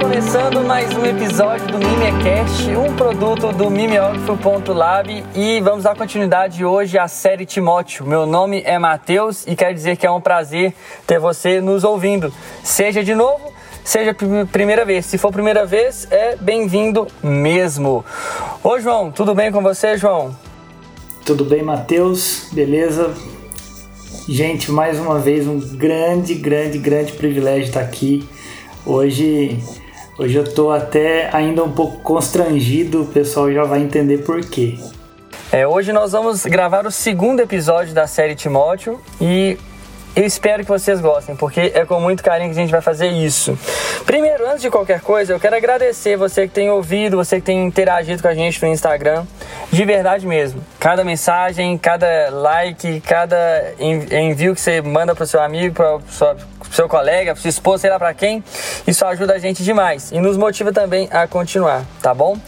começando mais um episódio do Mimecast, um produto do mimeógrafo.lab e vamos dar continuidade hoje à série Timóteo. Meu nome é Matheus e quero dizer que é um prazer ter você nos ouvindo. Seja de novo, seja primeira vez. Se for primeira vez, é bem-vindo mesmo. Ô João, tudo bem com você, João? Tudo bem, Matheus? Beleza? Gente, mais uma vez um grande, grande, grande privilégio estar aqui. Hoje, hoje eu tô até ainda um pouco constrangido, o pessoal já vai entender por quê. É, hoje nós vamos gravar o segundo episódio da série Timóteo e eu espero que vocês gostem, porque é com muito carinho que a gente vai fazer isso. Primeiro, antes de qualquer coisa, eu quero agradecer você que tem ouvido, você que tem interagido com a gente no Instagram. De verdade mesmo. Cada mensagem, cada like, cada envio que você manda para o seu amigo, para o seu colega, para sua esposa, sei lá para quem, isso ajuda a gente demais e nos motiva também a continuar, tá bom?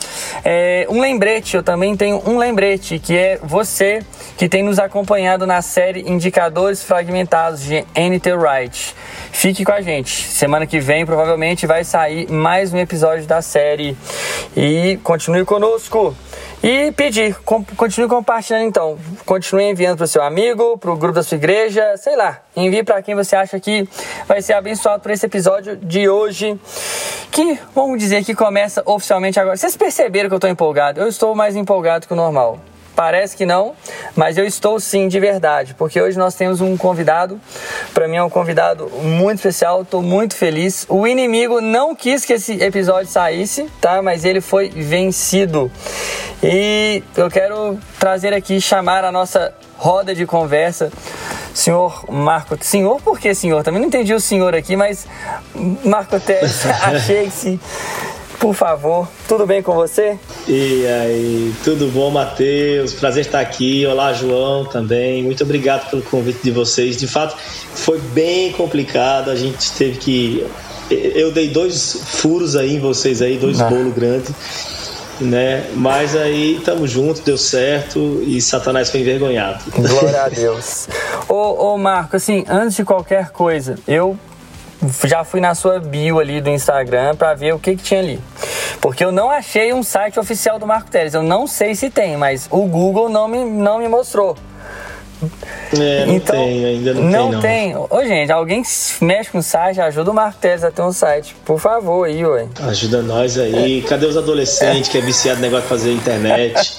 É, um lembrete, eu também tenho um lembrete que é você que tem nos acompanhado na série Indicadores Fragmentados de N.T. Wright. Fique com a gente. Semana que vem provavelmente vai sair mais um episódio da série e continue conosco. E pedir, continue compartilhando então. Continue enviando para o seu amigo, para o grupo da sua igreja, sei lá. Envie para quem você acha que vai ser abençoado por esse episódio de hoje. Que, vamos dizer que começa oficialmente agora. Vocês perceberam que eu estou empolgado? Eu estou mais empolgado que o normal. Parece que não, mas eu estou sim de verdade, porque hoje nós temos um convidado. Para mim é um convidado muito especial, estou muito feliz. O inimigo não quis que esse episódio saísse, tá? Mas ele foi vencido. E eu quero trazer aqui chamar a nossa roda de conversa senhor Marco. Senhor, por que senhor? Também não entendi o senhor aqui, mas Marco Teles, achei-se por favor. Tudo bem com você? E aí, tudo bom, Matheus? Prazer estar aqui. Olá, João, também. Muito obrigado pelo convite de vocês. De fato, foi bem complicado. A gente teve que. Eu dei dois furos aí em vocês aí, dois ah. bolos grandes. Né? Mas aí estamos juntos, deu certo e Satanás foi envergonhado. Glória a Deus. ô, ô Marco, assim, antes de qualquer coisa, eu já fui na sua bio ali do Instagram para ver o que, que tinha ali. Porque eu não achei um site oficial do Marco Teles. Eu não sei se tem, mas o Google não me, não me mostrou. É, não então, tem, ainda não, não tem. Não tem. Ô, gente, alguém mexe com o site, ajuda o Marco Teles a ter um site. Por favor, aí, ué. Ajuda nós aí. Cadê os adolescentes que é viciado no negócio de fazer internet?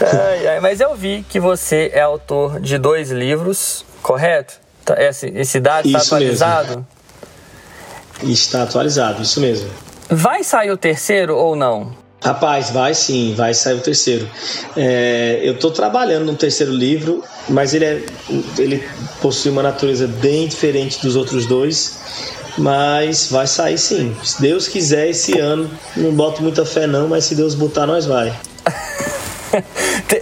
ai, ai, mas eu vi que você é autor de dois livros, correto? Tá, esse, esse dado está atualizado? Mesmo. Está atualizado, isso mesmo. Vai sair o terceiro ou não? Rapaz, vai sim, vai sair o terceiro. É, eu estou trabalhando no terceiro livro, mas ele, é, ele possui uma natureza bem diferente dos outros dois. Mas vai sair sim. Se Deus quiser esse ano, não boto muita fé não, mas se Deus botar, nós vai.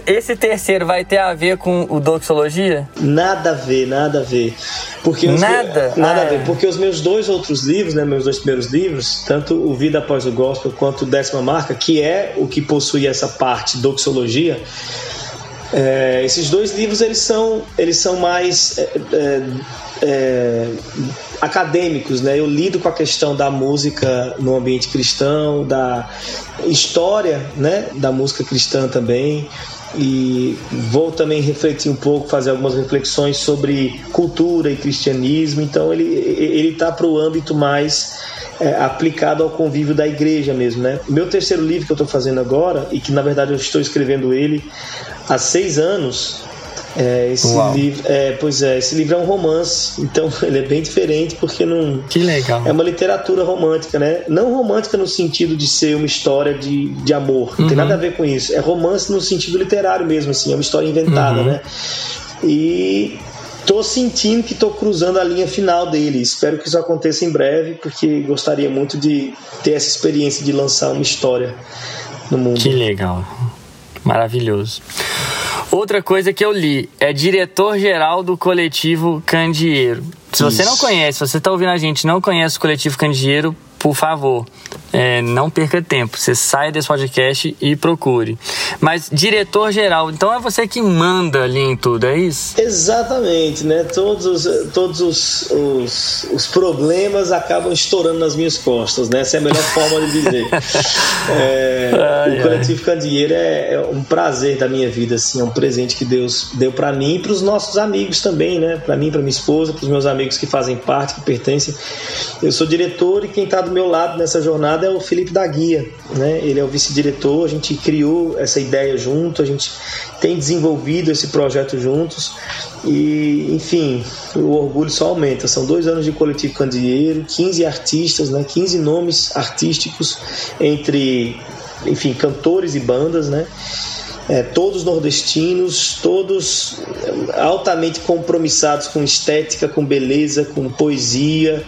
Esse terceiro vai ter a ver com o doxologia? Nada a ver, nada a ver. Porque nada? nada ah, a ver. Porque os meus dois outros livros, né, meus dois primeiros livros, tanto o Vida Após o Gospel quanto o Décima Marca, que é o que possui essa parte doxologia, é, esses dois livros eles são, eles são mais é, é, é, acadêmicos, né? Eu lido com a questão da música no ambiente cristão, da história, né, da música cristã também. E vou também refletir um pouco, fazer algumas reflexões sobre cultura e cristianismo. Então ele ele está para o âmbito mais é, aplicado ao convívio da igreja mesmo, né? Meu terceiro livro que eu estou fazendo agora e que na verdade eu estou escrevendo ele há seis anos é, esse Uau. livro, é, pois é, esse livro é um romance, então ele é bem diferente porque não. Que legal. É uma literatura romântica, né? Não romântica no sentido de ser uma história de, de amor, não uhum. tem nada a ver com isso. É romance no sentido literário mesmo, assim, é uma história inventada, uhum. né? E tô sentindo que tô cruzando a linha final dele. Espero que isso aconteça em breve, porque gostaria muito de ter essa experiência de lançar uma história no mundo. Que legal. Maravilhoso. Outra coisa que eu li é diretor-geral do coletivo Candeeiro. Se você Isso. não conhece, se você está ouvindo a gente não conhece o coletivo Candeeiro, por favor, é, não perca tempo. Você sai desse podcast e procure. Mas diretor geral, então é você que manda ali em tudo, é isso? Exatamente, né? Todos os, todos os, os, os problemas acabam estourando nas minhas costas, né? Essa é a melhor forma de dizer. É, ai, o Coletivo Candeeiro é, é, um prazer da minha vida, assim, é um presente que Deus deu para mim e para os nossos amigos também, né? Para mim, para minha esposa, para os meus amigos que fazem parte, que pertencem. Eu sou diretor e quem está do meu lado nessa jornada é o Felipe da Guia, né? Ele é o vice-diretor, a gente criou essa ideia junto, a gente tem desenvolvido esse projeto juntos e, enfim, o orgulho só aumenta. São dois anos de coletivo Candeeiro, 15 artistas, né? 15 nomes artísticos entre, enfim, cantores e bandas, né? É, todos nordestinos, todos altamente compromissados com estética, com beleza, com poesia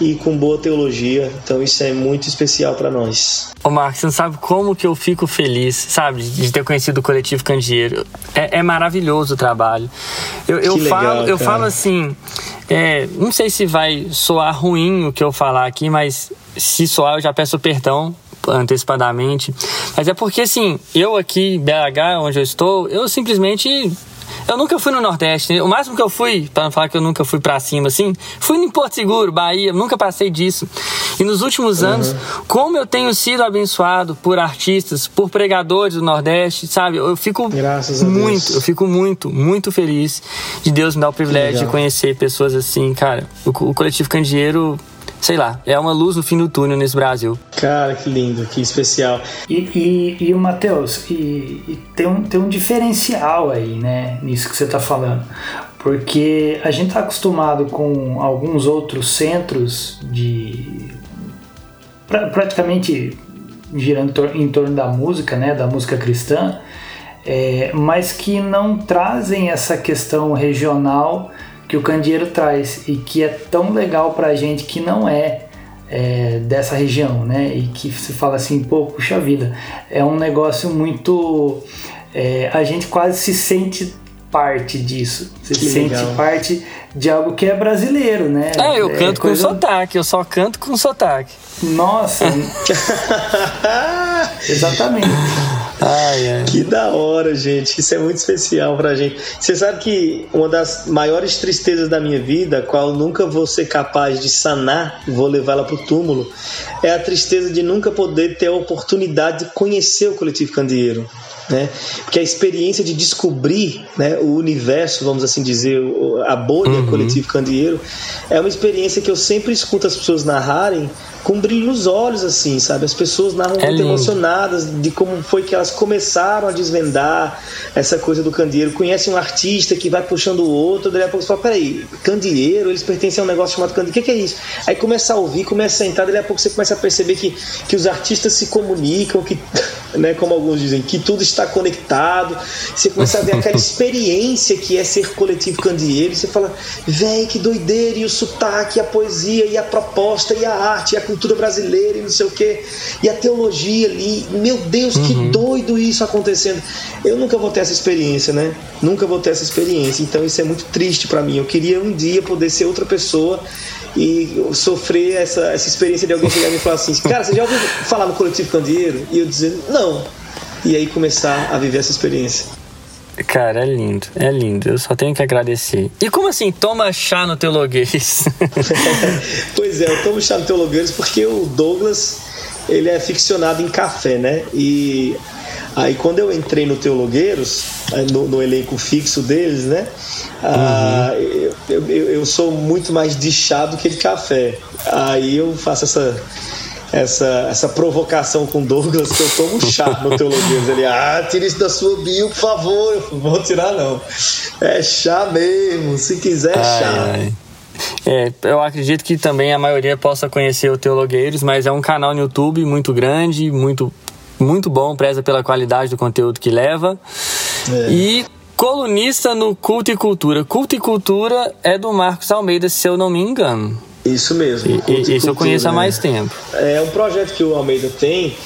e com boa teologia. Então isso é muito especial para nós. Ô Marcos, você não sabe como que eu fico feliz, sabe, de ter conhecido o coletivo Candeeiro. É, é maravilhoso o trabalho. Eu, eu legal, falo, eu falo assim, é, não sei se vai soar ruim o que eu falar aqui, mas se soar eu já peço perdão antecipadamente. Mas é porque assim, eu aqui BH, onde eu estou, eu simplesmente eu nunca fui no Nordeste. O máximo que eu fui, para não falar que eu nunca fui para cima assim, fui em Porto Seguro, Bahia, nunca passei disso. E nos últimos uhum. anos, como eu tenho sido abençoado por artistas, por pregadores do Nordeste, sabe? Eu fico muito, eu fico muito, muito feliz de Deus me dar o privilégio de conhecer pessoas assim, cara. O, o coletivo Candeeiro sei lá, é uma luz no fim do túnel nesse Brasil. Cara, que lindo, que especial. E, e, e o Matheus, e, e, tem, um, tem um diferencial aí, né, nisso que você está falando. Porque a gente está acostumado com alguns outros centros de. Pra, praticamente girando em torno da música, né, da música cristã, é, mas que não trazem essa questão regional que o candeeiro traz e que é tão legal para a gente que não é, é, dessa região, né? E que se fala assim, pô, puxa vida, é um negócio muito. É, a gente quase se sente parte disso. Você se sente parte de algo que é brasileiro, né? É, eu é canto coisa... com sotaque, eu só canto com sotaque. Nossa! Exatamente. Ai, ai. Que da hora, gente. Isso é muito especial pra gente. Você sabe que uma das maiores tristezas da minha vida, qual nunca vou ser capaz de sanar, vou levá-la pro túmulo, é a tristeza de nunca poder ter a oportunidade de conhecer o coletivo Candeeiro. Né? Porque a experiência de descobrir né, o universo, vamos assim dizer, a bolha uhum. coletivo candeeiro, é uma experiência que eu sempre escuto as pessoas narrarem com brilho nos olhos, assim, sabe? As pessoas narram é muito emocionadas de como foi que elas começaram a desvendar essa coisa do candeeiro. Conhecem um artista que vai puxando o outro, daí a pouco você fala, peraí, candeeiro, eles pertencem a um negócio chamado candeeiro, o que, que, é isso? Aí começa a ouvir, começa a entrar, daí a pouco você começa a perceber que, que os artistas se comunicam, que, né, como alguns dizem, que tudo está conectado. Você começa a ver aquela experiência que é ser coletivo candeeiro, você fala, véi, que doideira, e o sotaque, a poesia, e a proposta, e a arte, e a cultura brasileira e não sei o que, e a teologia ali. Meu Deus, uhum. que doido isso acontecendo. Eu nunca vou ter essa experiência, né? Nunca vou ter essa experiência. Então isso é muito triste para mim. Eu queria um dia poder ser outra pessoa e sofrer essa, essa experiência de alguém chegar e me falar assim: Cara, você já ouviu falar no coletivo Candeeiro? E eu dizer: Não. E aí começar a viver essa experiência. Cara, é lindo, é lindo. Eu só tenho que agradecer. E como assim, toma chá no Teologuês? pois é, eu tomo chá no Teologuês porque o Douglas, ele é ficcionado em café, né? E aí quando eu entrei no Teologueiros, no, no elenco fixo deles, né? Ah, uhum. eu, eu, eu, sou muito mais de chá do que de café. Aí eu faço essa essa, essa provocação com Douglas que eu tomo chá no Teologias. Ele, ah, tira isso da sua bio, por favor. Eu vou tirar, não. É chá mesmo, se quiser, ai, chá. Ai. É, eu acredito que também a maioria possa conhecer o Teologueiros, mas é um canal no YouTube muito grande, muito, muito bom, preza pela qualidade do conteúdo que leva. É. E colunista no Culto e Cultura. Culto e Cultura é do Marcos Almeida, se eu não me engano. Isso mesmo. E, isso eu conheço há mais né? tempo. É um projeto que o Almeida tem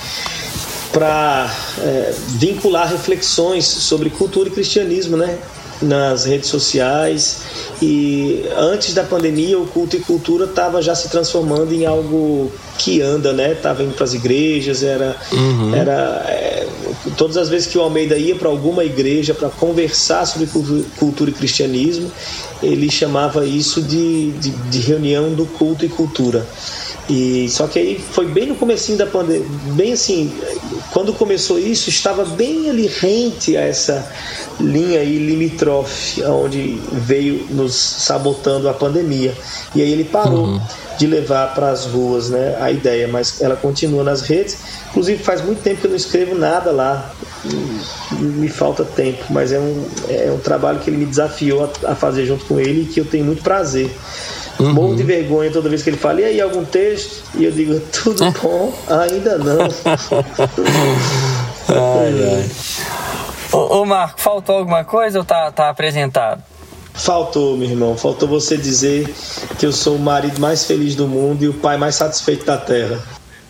para é, vincular reflexões sobre cultura e cristianismo, né? Nas redes sociais e antes da pandemia o culto e cultura estava já se transformando em algo que anda, né? Tava indo para as igrejas, era, uhum. era é, todas as vezes que o Almeida ia para alguma igreja para conversar sobre cultura e cristianismo, ele chamava isso de, de, de reunião do culto e cultura. E só que aí foi bem no comecinho da pandemia, bem assim, quando começou isso, estava bem ali rente a essa linha aí limítrofe, onde veio nos sabotando a pandemia. E aí ele parou uhum. de levar para as ruas, né, a ideia, mas ela continua nas redes. Inclusive faz muito tempo que eu não escrevo nada lá. Me falta tempo, mas é um, é um trabalho que ele me desafiou a, a fazer junto com ele e que eu tenho muito prazer. Uhum. Morro de vergonha toda vez que ele fala, e aí algum texto? E eu digo, tudo bom? Ainda não. ai, ai. Ô, ô, Marco, faltou alguma coisa ou tá, tá apresentado? Faltou, meu irmão. Faltou você dizer que eu sou o marido mais feliz do mundo e o pai mais satisfeito da terra.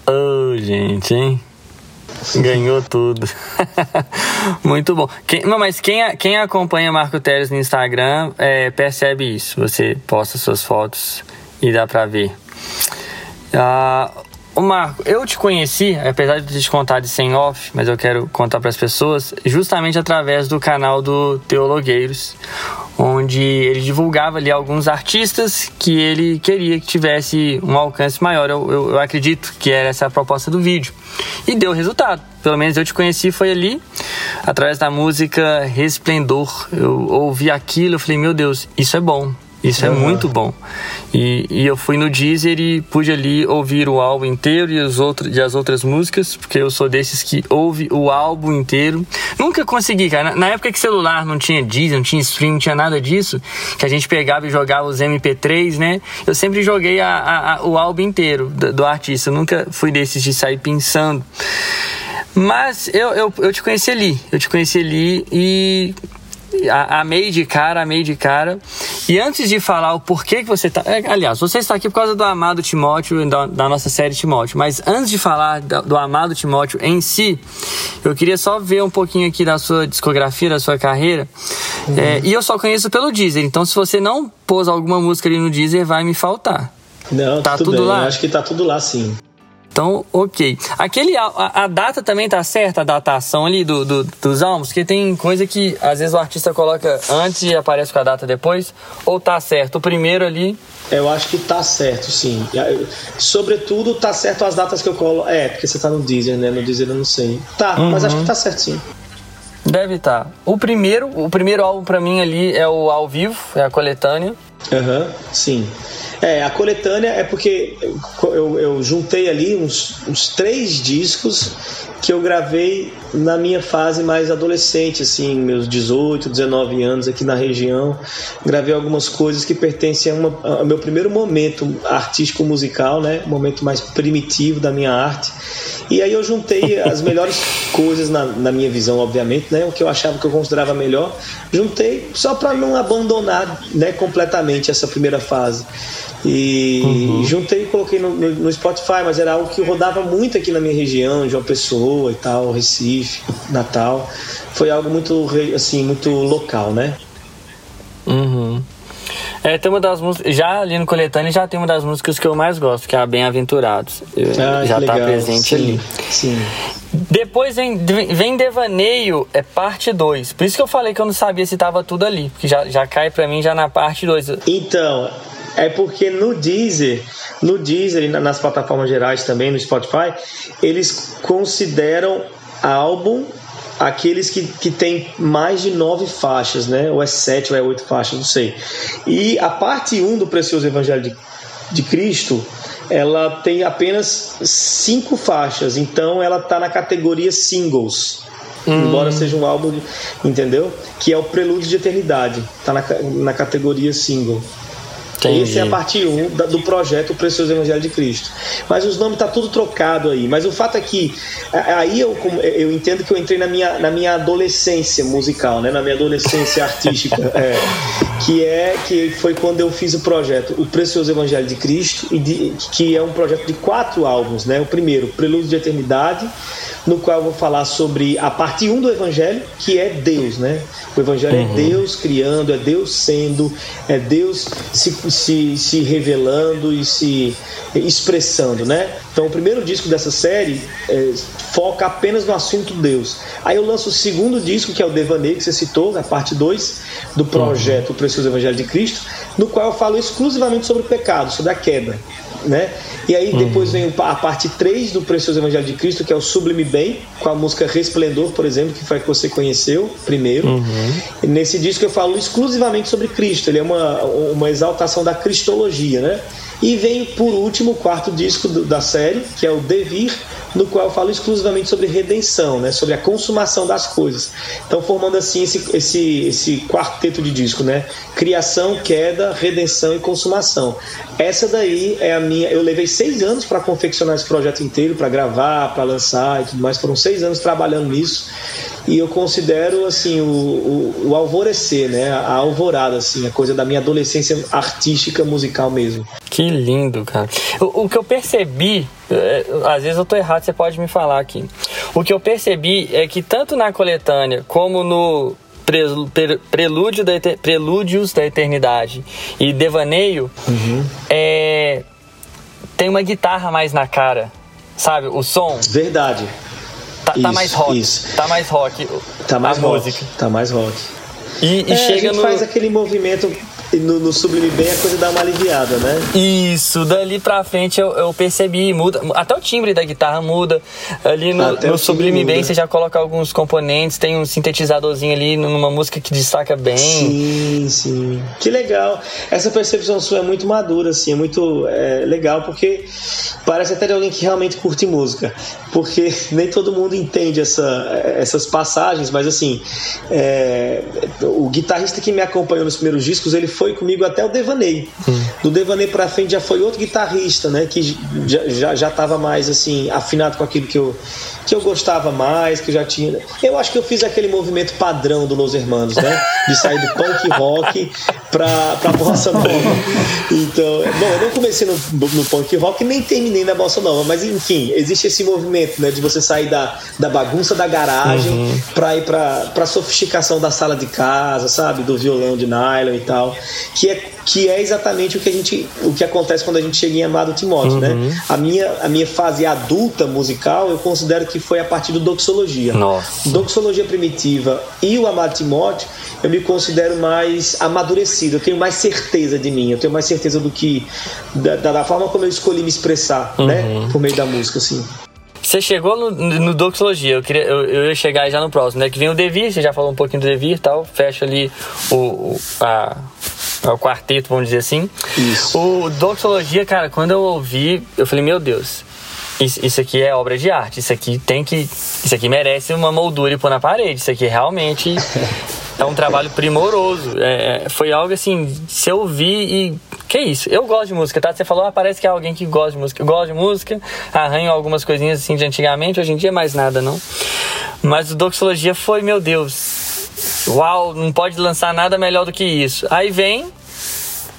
Ô, oh, gente, hein? Ganhou tudo. Muito bom. Quem, não, mas quem, quem acompanha Marco Teles no Instagram é, percebe isso. Você posta suas fotos e dá pra ver. Ah, o Marco, eu te conheci, apesar de te contar de sem off, mas eu quero contar para as pessoas, justamente através do canal do Teologueiros, onde ele divulgava ali alguns artistas que ele queria que tivesse um alcance maior. Eu, eu, eu acredito que era essa a proposta do vídeo. E deu resultado. Pelo menos eu te conheci foi ali, através da música Resplendor. Eu ouvi aquilo, eu falei, meu Deus, isso é bom. Isso uhum. é muito bom. E, e, eu fui no Deezer e pude ali ouvir o álbum inteiro e, os outros, e as outras músicas, porque eu sou desses que ouve o álbum inteiro. Nunca consegui, cara. Na, na, época que celular não tinha Deezer, não tinha stream, não tinha nada disso, que a gente pegava e jogava os MP3, né? Eu sempre joguei a, a, a, o álbum inteiro do, do artista. Eu nunca fui desses de sair pensando. Mas eu, eu, eu te conheci ali. Eu te conheci ali e amei de cara, amei de cara. E antes de falar o porquê que você está. É, aliás, você está aqui por causa do amado Timóteo, da, da nossa série Timóteo. Mas antes de falar do, do amado Timóteo em si, eu queria só ver um pouquinho aqui da sua discografia, da sua carreira. Uhum. É, e eu só conheço pelo Deezer. Então, se você não pôs alguma música ali no Deezer, vai me faltar. Não, tá tudo, tudo lá? Eu acho que tá tudo lá sim. Então, ok. Aquele, a, a, data também tá certa, a datação ali do, do, dos álbuns, porque tem coisa que às vezes o artista coloca antes e aparece com a data depois, ou tá certo? O primeiro ali. Eu acho que tá certo, sim. Sobretudo, tá certo as datas que eu colo. É, porque você tá no Deezer, né? No Deezer eu não sei. Tá, uhum. mas acho que tá certo sim. Deve estar. Tá. O primeiro, o primeiro álbum para mim ali é o ao vivo, é a coletânea. Aham, uhum, sim. É, a coletânea é porque eu, eu juntei ali uns, uns três discos que eu gravei na minha fase mais adolescente, assim, meus 18, 19 anos aqui na região. Gravei algumas coisas que pertencem a uma, ao meu primeiro momento artístico musical, né? Momento mais primitivo da minha arte. E aí eu juntei as melhores coisas na, na minha visão, obviamente, né? O que eu achava que eu considerava melhor. Juntei só para não abandonar né, completamente essa primeira fase. E uhum. juntei e coloquei no, no, Spotify, mas era algo que rodava muito aqui na minha região, João Pessoa e tal, Recife, Natal. Foi algo muito, assim, muito local, né? Uhum. É, tem uma das músicas. Já ali no Coletânea já tem uma das músicas que eu mais gosto, que é a Bem-Aventurados. Ah, já tá presente sim, ali. Sim. Depois vem, vem Devaneio, é parte 2. Por isso que eu falei que eu não sabia se tava tudo ali. Porque já, já cai pra mim já na parte 2. Então, é porque no Deezer, no Deezer e nas plataformas gerais também, no Spotify, eles consideram álbum aqueles que, que tem mais de nove faixas, né? Ou é sete ou é oito faixas, não sei. E a parte 1 um do Precioso Evangelho de, de Cristo, ela tem apenas cinco faixas, então ela está na categoria singles. Hum. Embora seja um álbum, de, entendeu? Que é o Prelúdio de Eternidade, está na, na categoria single. Entendi. Esse é a parte 1 um do projeto O Precioso Evangelho de Cristo. Mas os nomes tá tudo trocado aí. Mas o fato é que aí eu, eu entendo que eu entrei na minha, na minha adolescência musical, né? na minha adolescência artística, é, que é que foi quando eu fiz o projeto O Precioso Evangelho de Cristo, e de, que é um projeto de quatro álbuns. Né? O primeiro, Prelúdio de Eternidade, no qual eu vou falar sobre a parte 1 do Evangelho, que é Deus, né? O Evangelho é uhum. é Deus criando, é Deus sendo, é Deus se, se, se revelando e se expressando, né? Então, o primeiro disco dessa série é, foca apenas no assunto Deus. Aí eu lanço o segundo disco, que é o Devaneio, que você citou, a parte 2 do projeto uhum. O Precioso Evangelho de Cristo, no qual eu falo exclusivamente sobre o pecado, sobre a queda né? E aí depois uhum. vem a parte 3 do Precioso Evangelho de Cristo, que é o Sublime Bem, com a música Resplendor, por exemplo, que foi que você conheceu primeiro. Uhum. Nesse disco eu falo exclusivamente sobre Cristo, ele é uma, uma exaltação da cristologia, né? E vem por último o quarto disco do, da série, que é o Devir, no qual eu falo exclusivamente sobre redenção, né? sobre a consumação das coisas. Então, formando assim esse, esse, esse quarteto de disco, né? Criação, queda, redenção e consumação. Essa daí é a minha. Eu levei seis anos para confeccionar esse projeto inteiro, para gravar, para lançar e tudo mais. Foram seis anos trabalhando nisso e eu considero assim o, o, o, alvorecer, né, a alvorada, assim, a coisa da minha adolescência artística musical mesmo. Que lindo, cara. O, o que eu percebi, é, às vezes eu tô errado, você pode me falar aqui. O que eu percebi é que tanto na coletânea como no Prelúdio da, Prelúdios da Eternidade e Devaneio, uhum. é, tem uma guitarra mais na cara, sabe? O som. Verdade. Tá, tá, isso, tá mais rock. Isso. Tá mais rock. Tá mais rock. Música. Tá mais rock. E, e é, chega a gente no... faz aquele movimento no, no, Sublime Bem a coisa dá uma aliviada, né? Isso, dali pra frente eu, eu percebi, muda. Até o timbre da guitarra muda. Ali no, no Sublime Bem você já coloca alguns componentes, tem um sintetizadorzinho ali numa música que destaca bem. Sim, sim. Que legal. Essa percepção sua é muito madura, assim, é muito é, legal, porque parece até de alguém que realmente curte música. Porque nem todo mundo entende essa, essas passagens, mas assim, é, o guitarrista que me acompanhou nos primeiros discos, ele foi comigo até o Devaney. Hum. Do Devaney para frente já foi outro guitarrista, né? Que já, já, já tava mais assim, afinado com aquilo que eu, que eu gostava mais, que eu já tinha. Eu acho que eu fiz aquele movimento padrão do Los Hermanos, né? De sair do punk rock pra, pra bossa nova. Então, bom, eu não comecei no, no punk rock nem terminei na bossa nova, mas enfim, existe esse movimento, né? De você sair da, da bagunça da garagem uhum. pra ir pra, pra sofisticação da sala de casa, sabe? Do violão de nylon e tal. Que é que é exatamente o que a gente o que acontece quando a gente chega em Amado Timóteo, né? uhum. né? A minha a minha fase adulta musical, eu considero que foi a partir do Doxologia. Nossa. Doxologia primitiva e o Amado Timóteo, eu me considero mais amadurecido, eu tenho mais certeza de mim, eu tenho mais certeza do que da, da forma como eu escolhi me expressar, né? uhum. né? Por meio da música assim. Você chegou no, no Doxologia, eu, queria, eu, eu ia chegar já no próximo, né? Que vem o Devir, você já falou um pouquinho do Devir e tal, fecha ali o, o a, é o quarteto, vamos dizer assim. Isso. O Doxologia, cara, quando eu ouvi, eu falei, meu Deus, isso, isso aqui é obra de arte, isso aqui tem que. Isso aqui merece uma moldura e pôr na parede. Isso aqui realmente é um trabalho primoroso. É, foi algo assim, se eu ouvir e. Que isso? Eu gosto de música, tá? Você falou, ah, parece que é alguém que gosta de música. Eu gosto de música, arranho algumas coisinhas assim de antigamente, hoje em dia mais nada, não. Mas o Doxologia foi, meu Deus, Uau, não pode lançar nada melhor do que isso. Aí vem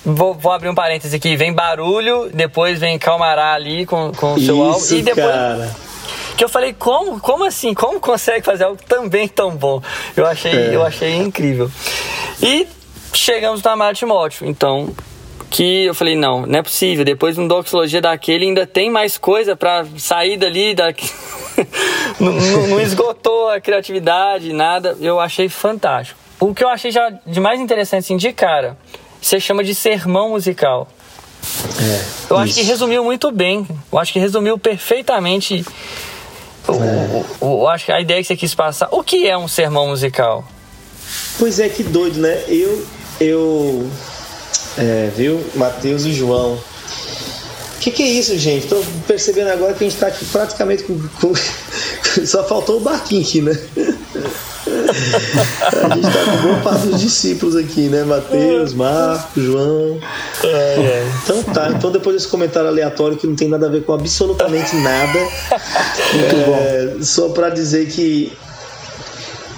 Vou, vou, abrir um parêntese aqui. Vem barulho, depois vem calmará ali com, com o seu álbum. E depois. Cara. Que eu falei, como? Como assim? Como consegue fazer algo também tão bom? Eu achei, é. eu achei incrível. E chegamos na Amado Timóteo. Então, que eu falei, não, não é possível. Depois de um doxologia daquele, ainda tem mais coisa para sair dali. Da... não, não esgotou a criatividade, nada. Eu achei fantástico. O que eu achei já de mais interessante, assim, de cara, você chama de sermão musical. É, eu acho que resumiu muito bem. Eu acho que resumiu perfeitamente. É. eu acho que a ideia que você quis passar. O que é um sermão musical? Pois é, que doido, né? Eu. Eu. É, viu? Mateus e João que, que é isso, gente? Tô percebendo agora que a gente tá aqui praticamente com. com... Só faltou o barquinho aqui, né? A gente tá com boa parte dos discípulos aqui, né? Mateus, Marcos, João. Então tá, então depois desse comentário aleatório que não tem nada a ver com absolutamente nada. é, só para dizer que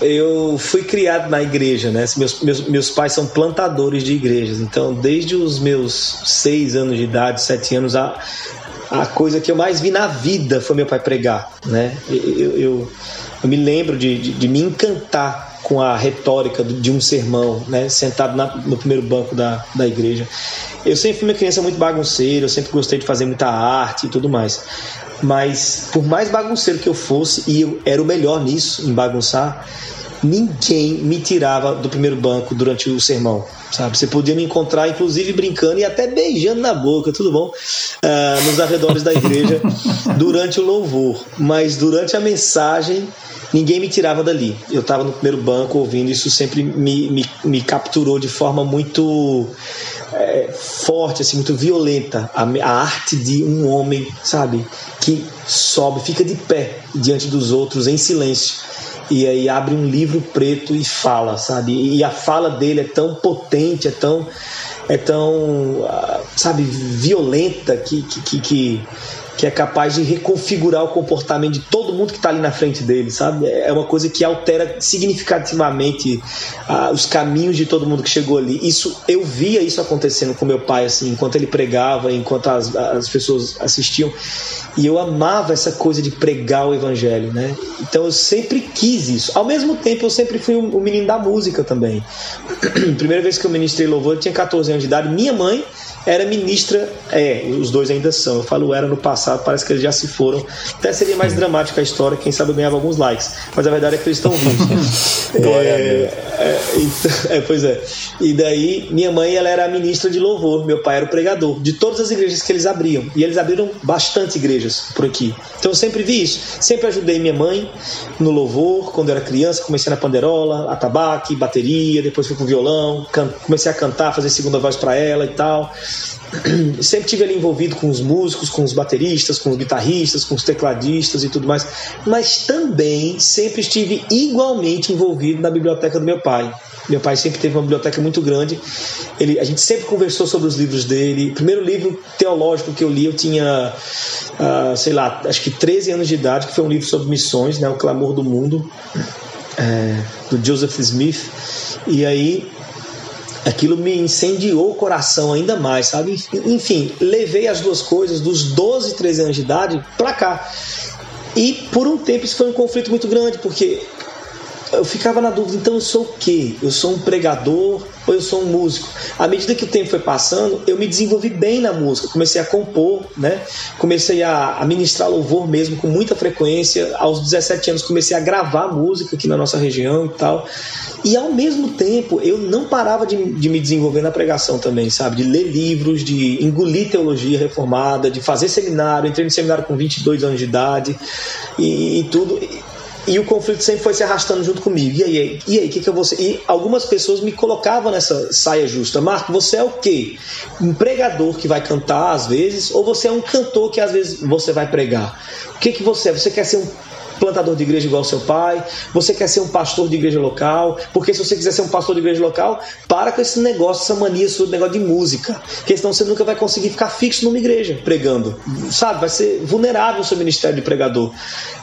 eu fui criado na igreja, né? Meus, meus, meus pais são plantadores de igrejas, então desde os meus seis anos de idade, sete anos, a, a coisa que eu mais vi na vida foi meu pai pregar, né? Eu, eu, eu me lembro de, de, de, me encantar com a retórica de um sermão, né? Sentado na, no primeiro banco da, da igreja. Eu sempre fui uma criança muito bagunceira, eu sempre gostei de fazer muita arte e tudo mais. Mas por mais bagunceiro que eu fosse, e eu era o melhor nisso, em bagunçar, ninguém me tirava do primeiro banco durante o sermão, sabe? Você podia me encontrar, inclusive, brincando e até beijando na boca, tudo bom? Uh, nos arredores da igreja durante o louvor, mas durante a mensagem ninguém me tirava dali. Eu estava no primeiro banco ouvindo, isso sempre me, me, me capturou de forma muito é, forte, assim, muito violenta. A, a arte de um homem, sabe? Que sobe, fica de pé diante dos outros em silêncio e aí abre um livro preto e fala, sabe? E a fala dele é tão potente, é tão é tão, ah, sabe, violenta que, que, que, que é capaz de reconfigurar o comportamento de todo mundo que está ali na frente dele, sabe? É uma coisa que altera significativamente uh, os caminhos de todo mundo que chegou ali. Isso eu via isso acontecendo com meu pai, assim, enquanto ele pregava, enquanto as, as pessoas assistiam. E eu amava essa coisa de pregar o evangelho, né? Então eu sempre quis isso. Ao mesmo tempo, eu sempre fui um, um menino da música também. Primeira vez que eu ministrei louvor, eu tinha 14 anos de idade. Minha mãe era ministra, é, os dois ainda são. Eu falo era no passado, parece que eles já se foram. Até seria mais dramática a história, quem sabe eu ganhava alguns likes. Mas a verdade é que eles estão vivos. Glória é, a Deus. É, então, é, pois é. E daí, minha mãe ela era a ministra de louvor, meu pai era o pregador de todas as igrejas que eles abriam. E eles abriram bastante igrejas por aqui. Então eu sempre vi isso. Sempre ajudei minha mãe no louvor, quando eu era criança, comecei na panderola, atabaque, bateria, depois fui pro violão, comecei a cantar, fazer segunda voz para ela e tal. sempre tive ali envolvido com os músicos, com os bateristas, com os guitarristas, com os tecladistas e tudo mais, mas também sempre estive igualmente envolvido na biblioteca do meu pai. Meu pai sempre teve uma biblioteca muito grande. Ele, a gente sempre conversou sobre os livros dele. O primeiro livro teológico que eu li, eu tinha, uh, sei lá, acho que 13 anos de idade, que foi um livro sobre missões, né, O Clamor do Mundo, é, do Joseph Smith. E aí aquilo me incendiou o coração ainda mais, sabe? Enfim, levei as duas coisas dos 12, 13 anos de idade para cá. E por um tempo isso foi um conflito muito grande, porque eu ficava na dúvida, então eu sou o quê? Eu sou um pregador ou eu sou um músico? À medida que o tempo foi passando, eu me desenvolvi bem na música, comecei a compor, né? Comecei a, ministrar louvor mesmo com muita frequência. Aos 17 anos comecei a gravar música aqui na nossa região e tal. E ao mesmo tempo, eu não parava de, de me desenvolver na pregação também, sabe? De ler livros, de engolir teologia reformada, de fazer seminário. Entrei no seminário com 22 anos de idade e, e tudo. O conflito sempre foi se arrastando junto comigo. E aí, e aí, o que, que eu vou ser? E algumas pessoas me colocavam nessa saia justa. Marco, você é o quê? Um pregador que vai cantar às vezes, ou você é um cantor que às vezes você vai pregar? O que, que você é? Você quer ser um plantador de igreja igual seu pai, você quer ser um pastor de igreja local, porque se você quiser ser um pastor de igreja local, para com esse negócio, essa mania, esse negócio de música, porque senão você nunca vai conseguir ficar fixo numa igreja pregando, sabe? Vai ser vulnerável o seu ministério de pregador.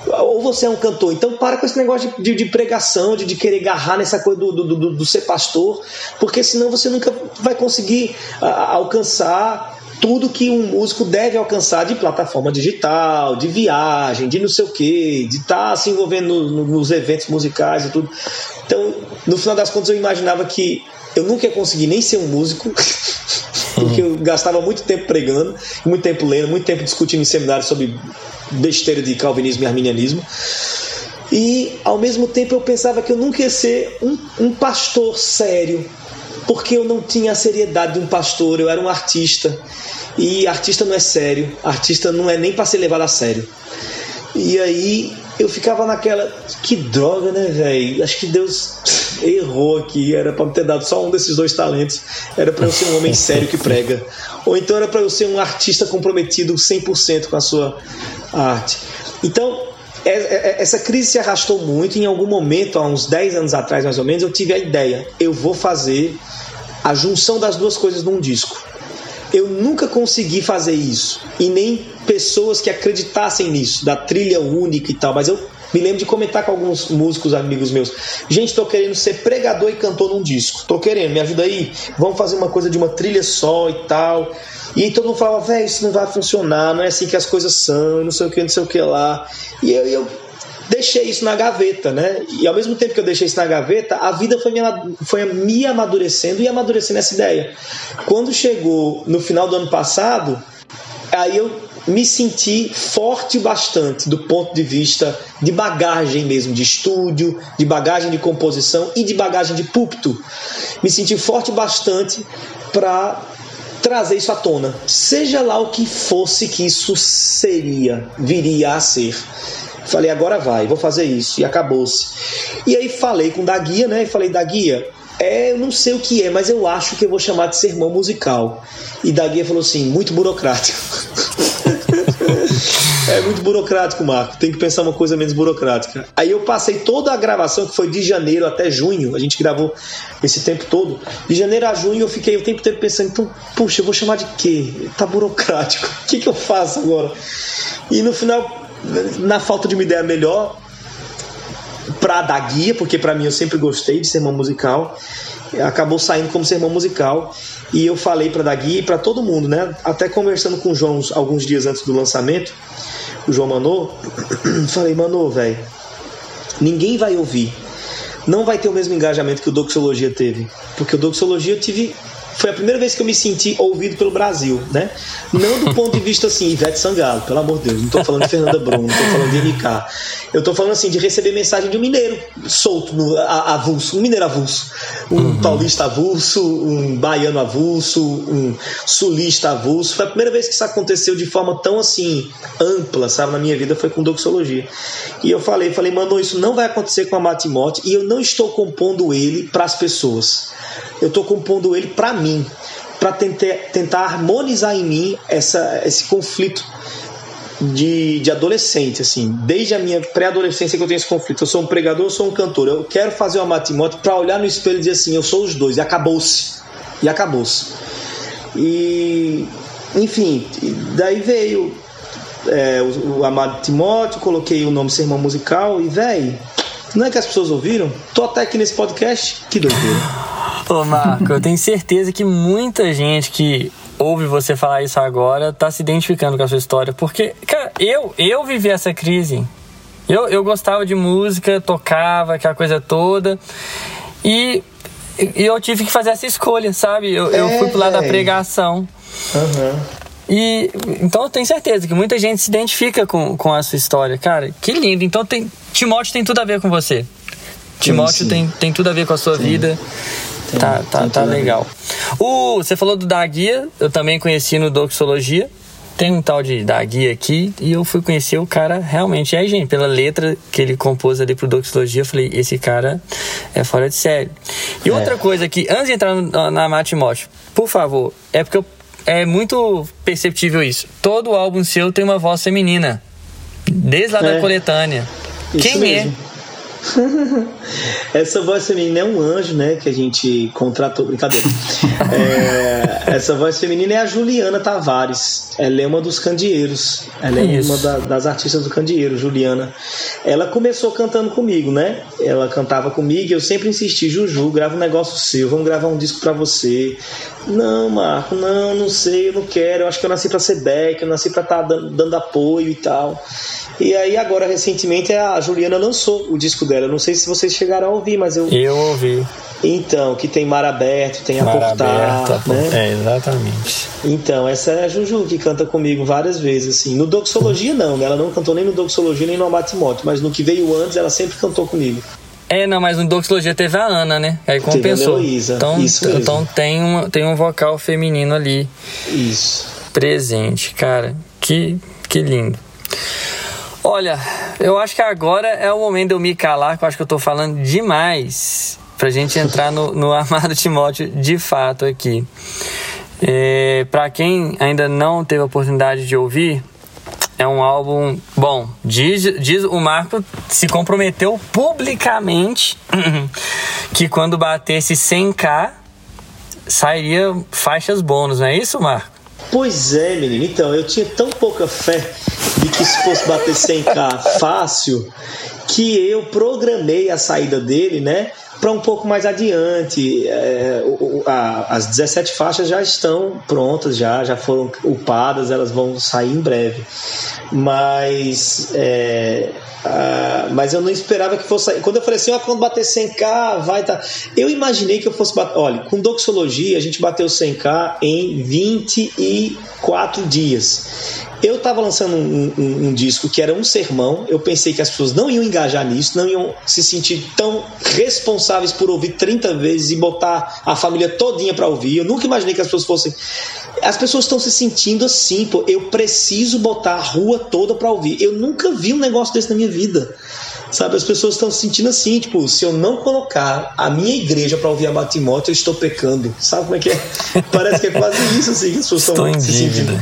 Ou você é um cantor, então para com esse negócio de, de, de pregação, de, de, querer agarrar nessa coisa do, do, do, do, ser pastor, porque senão você nunca vai conseguir a, alcançar tudo que um músico deve alcançar de plataforma digital, de viagem, de não sei o que, de estar tá se envolvendo no, no, nos eventos musicais e tudo. Então, no final das contas, eu imaginava que eu nunca ia conseguir nem ser um músico, porque eu gastava muito tempo pregando, muito tempo lendo, muito tempo discutindo em seminários sobre besteira de calvinismo e arminianismo. E ao mesmo tempo eu pensava que eu nunca ia ser um, um pastor sério, porque eu não tinha a seriedade de um pastor, eu era um artista. E artista não é sério, artista não é nem para ser levado a sério. E aí eu ficava naquela, que droga, né, velho? Acho que Deus errou aqui, era para me ter dado só um desses dois talentos. Era para eu ser um homem sério que prega. Ou então era para eu ser um artista comprometido 100% com a sua arte. Então, essa crise se arrastou muito. Em algum momento, há uns 10 anos atrás, mais ou menos, eu tive a ideia: eu vou fazer a junção das duas coisas num disco. Eu nunca consegui fazer isso. E nem pessoas que acreditassem nisso, da trilha única e tal. Mas eu me lembro de comentar com alguns músicos amigos meus. Gente, tô querendo ser pregador e cantor num disco. Tô querendo, me ajuda aí. Vamos fazer uma coisa de uma trilha só e tal. E todo mundo falava, velho, isso não vai funcionar, não é assim que as coisas são, não sei o que, não sei o que lá. E eu, eu deixei isso na gaveta, né? E ao mesmo tempo que eu deixei isso na gaveta, a vida foi me, foi me amadurecendo e amadurecendo essa ideia. Quando chegou no final do ano passado, aí eu me senti forte bastante do ponto de vista de bagagem mesmo, de estúdio, de bagagem de composição e de bagagem de púlpito. Me senti forte bastante para trazer isso à tona, seja lá o que fosse que isso seria, viria a ser. Falei, agora vai, vou fazer isso. E acabou-se. E aí falei com o da guia, né? E falei, da guia, é, eu não sei o que é, mas eu acho que eu vou chamar de sermão musical. E da guia falou assim, muito burocrático. É muito burocrático, Marco. Tem que pensar uma coisa menos burocrática. Aí eu passei toda a gravação, que foi de janeiro até junho, a gente gravou esse tempo todo. De janeiro a junho eu fiquei o tempo todo pensando, então, puxa, eu vou chamar de quê? Tá burocrático. O que, que eu faço agora? E no final, na falta de uma ideia melhor, pra dar guia, porque para mim eu sempre gostei de sermão musical, acabou saindo como sermão musical. E eu falei para dar guia e para todo mundo, né? Até conversando com o João alguns dias antes do lançamento, o João Manô, falei, Manô, velho, ninguém vai ouvir. Não vai ter o mesmo engajamento que o Doxologia teve. Porque o Doxologia eu tive foi a primeira vez que eu me senti ouvido pelo Brasil, né? Não do ponto de vista assim, Ivete Sangalo, pelo amor de Deus, não estou falando de Fernanda Bruno, não estou falando de MK. Eu estou falando assim de receber mensagem de um mineiro solto, no, a, avulso, um mineiro avulso, um uhum. paulista avulso, um baiano avulso, um sulista avulso. Foi a primeira vez que isso aconteceu de forma tão assim ampla, sabe, na minha vida, foi com doxologia. E eu falei, falei, mano, isso não vai acontecer com a Matimote e eu não estou compondo ele para as pessoas eu estou compondo ele para mim, para tentar, harmonizar em mim essa, esse conflito de, de adolescente, assim, desde a minha pré-adolescência que eu tenho esse conflito. Eu sou um pregador, eu sou um cantor. Eu quero fazer uma matimote para olhar no espelho e dizer assim, eu sou os dois, e acabou-se. E acabou-se. E, enfim, daí veio é, o, o Amado Timóteo, coloquei o nome Sermão Musical e, velho, não é que as pessoas ouviram? Tô até aqui nesse podcast, que doideira. Ô, Marco, eu tenho certeza que muita gente que ouve você falar isso agora tá se identificando com a sua história. Porque, cara, eu, eu vivi essa crise. Eu, eu gostava de música, tocava, aquela coisa toda. E, e eu tive que fazer essa escolha, sabe? Eu, é, eu fui pro lado da pregação. Uhum. E então eu tenho certeza que muita gente se identifica com, com a sua história. Cara, que lindo. Então tem, Timóteo tem tudo a ver com você. Timóteo sim, sim. Tem, tem tudo a ver com a sua sim. vida. Tem, tá, tá, tá legal. O, você falou do da guia, eu também conheci no Doxologia. Tem um tal de da guia aqui e eu fui conhecer o cara realmente. E aí, gente, pela letra que ele compôs ali pro Doxologia, eu falei: esse cara é fora de série. E é. outra coisa que, antes de entrar no, na Matimote, por favor, é porque eu, é muito perceptível isso. Todo álbum seu tem uma voz feminina. Desde lá é. da coletânea. Isso Quem é? mesmo. é? essa voz feminina é um anjo, né? Que a gente contratou. Brincadeira. é, essa voz feminina é a Juliana Tavares. Ela é uma dos candeeiros. Ela é Isso. uma da, das artistas do candeeiro, Juliana. Ela começou cantando comigo, né? Ela cantava comigo e eu sempre insisti: Juju, grava um negócio seu, vamos gravar um disco pra você. Não, Marco, não, não sei, eu não quero. Eu acho que eu nasci pra ser back, eu nasci pra estar tá dando, dando apoio e tal. E aí agora recentemente a Juliana lançou o disco dela. Eu não sei se vocês chegaram a ouvir, mas eu Eu ouvi. Então, que tem Mar Aberto, tem Mar Aportar, aberto, né? É, exatamente. Então, essa é a Juju que canta comigo várias vezes, assim. No Doxologia não, né? Ela não cantou nem no Doxologia nem no Amatimote, mas no que veio antes ela sempre cantou comigo. É, não, mas no Doxologia teve a Ana, né? Aí compensou. Teve a então, Isso mesmo. então tem, uma, tem um vocal feminino ali. Isso. Presente, cara. Que, que lindo. Olha, eu acho que agora é o momento de eu me calar, que eu acho que eu tô falando demais pra gente entrar no, no amado Timóteo de fato aqui. É, para quem ainda não teve a oportunidade de ouvir, é um álbum bom. Diz, diz o Marco se comprometeu publicamente que quando batesse 100k sairia faixas bônus, não é isso, Marco? Pois é, menino. Então, eu tinha tão pouca fé de que se fosse bater 100k fácil que eu programei a saída dele, né? Para um pouco mais adiante. É, o, a, as 17 faixas já estão prontas, já, já foram upadas, elas vão sair em breve. Mas, é, a, mas eu não esperava que fosse. Quando eu falei assim, ó, quando bater 100k, vai tá. Eu imaginei que eu fosse bater. Olha, com doxologia a gente bateu 100k em 24 dias. Eu estava lançando um, um, um, disco que era um sermão. Eu pensei que as pessoas não iam engajar nisso, não iam se sentir tão responsáveis por ouvir 30 vezes e botar a família todinha para ouvir. Eu nunca imaginei que as pessoas fossem. As pessoas estão se sentindo assim, pô. Eu preciso botar a rua toda para ouvir. Eu nunca vi um negócio desse na minha vida. Sabe, as pessoas estão se sentindo assim, tipo, se eu não colocar a minha igreja para ouvir a Batimóteo, eu estou pecando. Sabe como é que é? Parece que é quase isso, assim, que as pessoas estão se sentindo.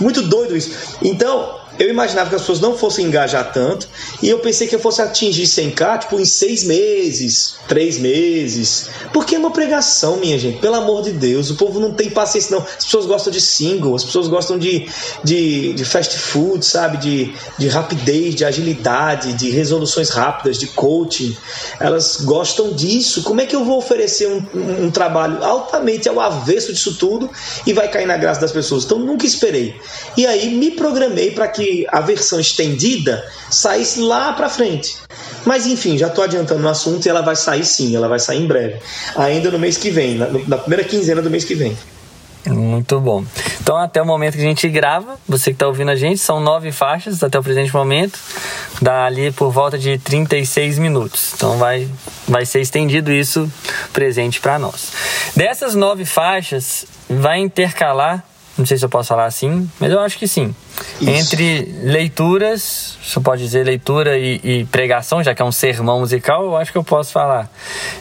Muito doido isso. Então, eu imaginava que as pessoas não fossem engajar tanto e eu pensei que eu fosse atingir 100k tipo em seis meses, três meses, porque é uma pregação, minha gente. Pelo amor de Deus, o povo não tem paciência não. As pessoas gostam de single, as pessoas gostam de, de, de fast food, sabe, de, de rapidez, de agilidade, de resoluções rápidas, de coaching. Elas gostam disso. Como é que eu vou oferecer um, um, um trabalho altamente ao avesso disso tudo e vai cair na graça das pessoas? Então nunca esperei. E aí me programei para que que a versão estendida saísse lá para frente. Mas enfim, já estou adiantando no assunto e ela vai sair sim, ela vai sair em breve. Ainda no mês que vem, na, na primeira quinzena do mês que vem. Muito bom. Então, até o momento que a gente grava, você que está ouvindo a gente, são nove faixas até o presente momento, dá ali por volta de 36 minutos. Então, vai, vai ser estendido isso presente para nós. Dessas nove faixas, vai intercalar não sei se eu posso falar assim, mas eu acho que sim. Isso. Entre leituras, você pode dizer leitura e, e, pregação, já que é um sermão musical, eu acho que eu posso falar.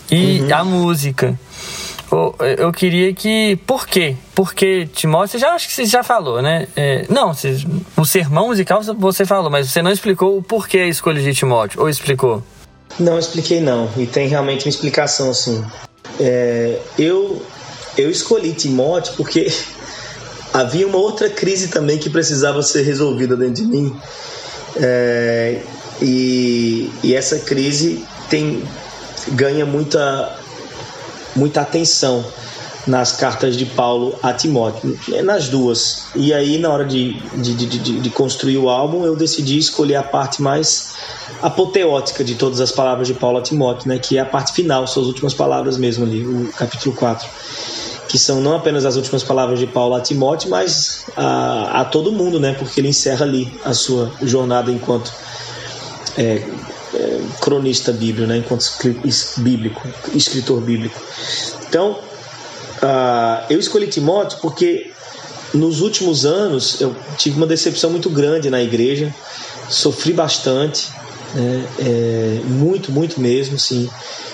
E uhum. a música. Eu, eu queria que. Por quê? Porque Timóteo, você já acho que você já falou, né? É, não, você, o sermão musical você falou, mas você não explicou o porquê a escolha de Timóteo, ou explicou? Não expliquei não, e tem realmente uma explicação assim. É, eu eu escolhi Timóteo porque havia uma outra crise também que precisava ser resolvida dentro de mim. É, e, e, essa crise tem ganha muita, muita atenção nas cartas de Paulo a Timóteo, nas duas. E aí, na hora de, de, de, de construir o álbum, eu decidi escolher a parte mais apoteótica de todas as palavras de Paulo a Timóteo, né, que é a parte final, suas últimas palavras mesmo ali, o capítulo 4 que são não apenas as últimas palavras de Paulo a Timóteo, mas a, a todo mundo, né? Porque ele encerra ali a sua jornada enquanto é, é, cronista bíblico, né? Enquanto bíblico, escritor bíblico. Então, uh, eu escolhi Timóteo porque nos últimos anos eu tive uma decepção muito grande na igreja, sofri bastante, né? é, muito, muito mesmo, sim.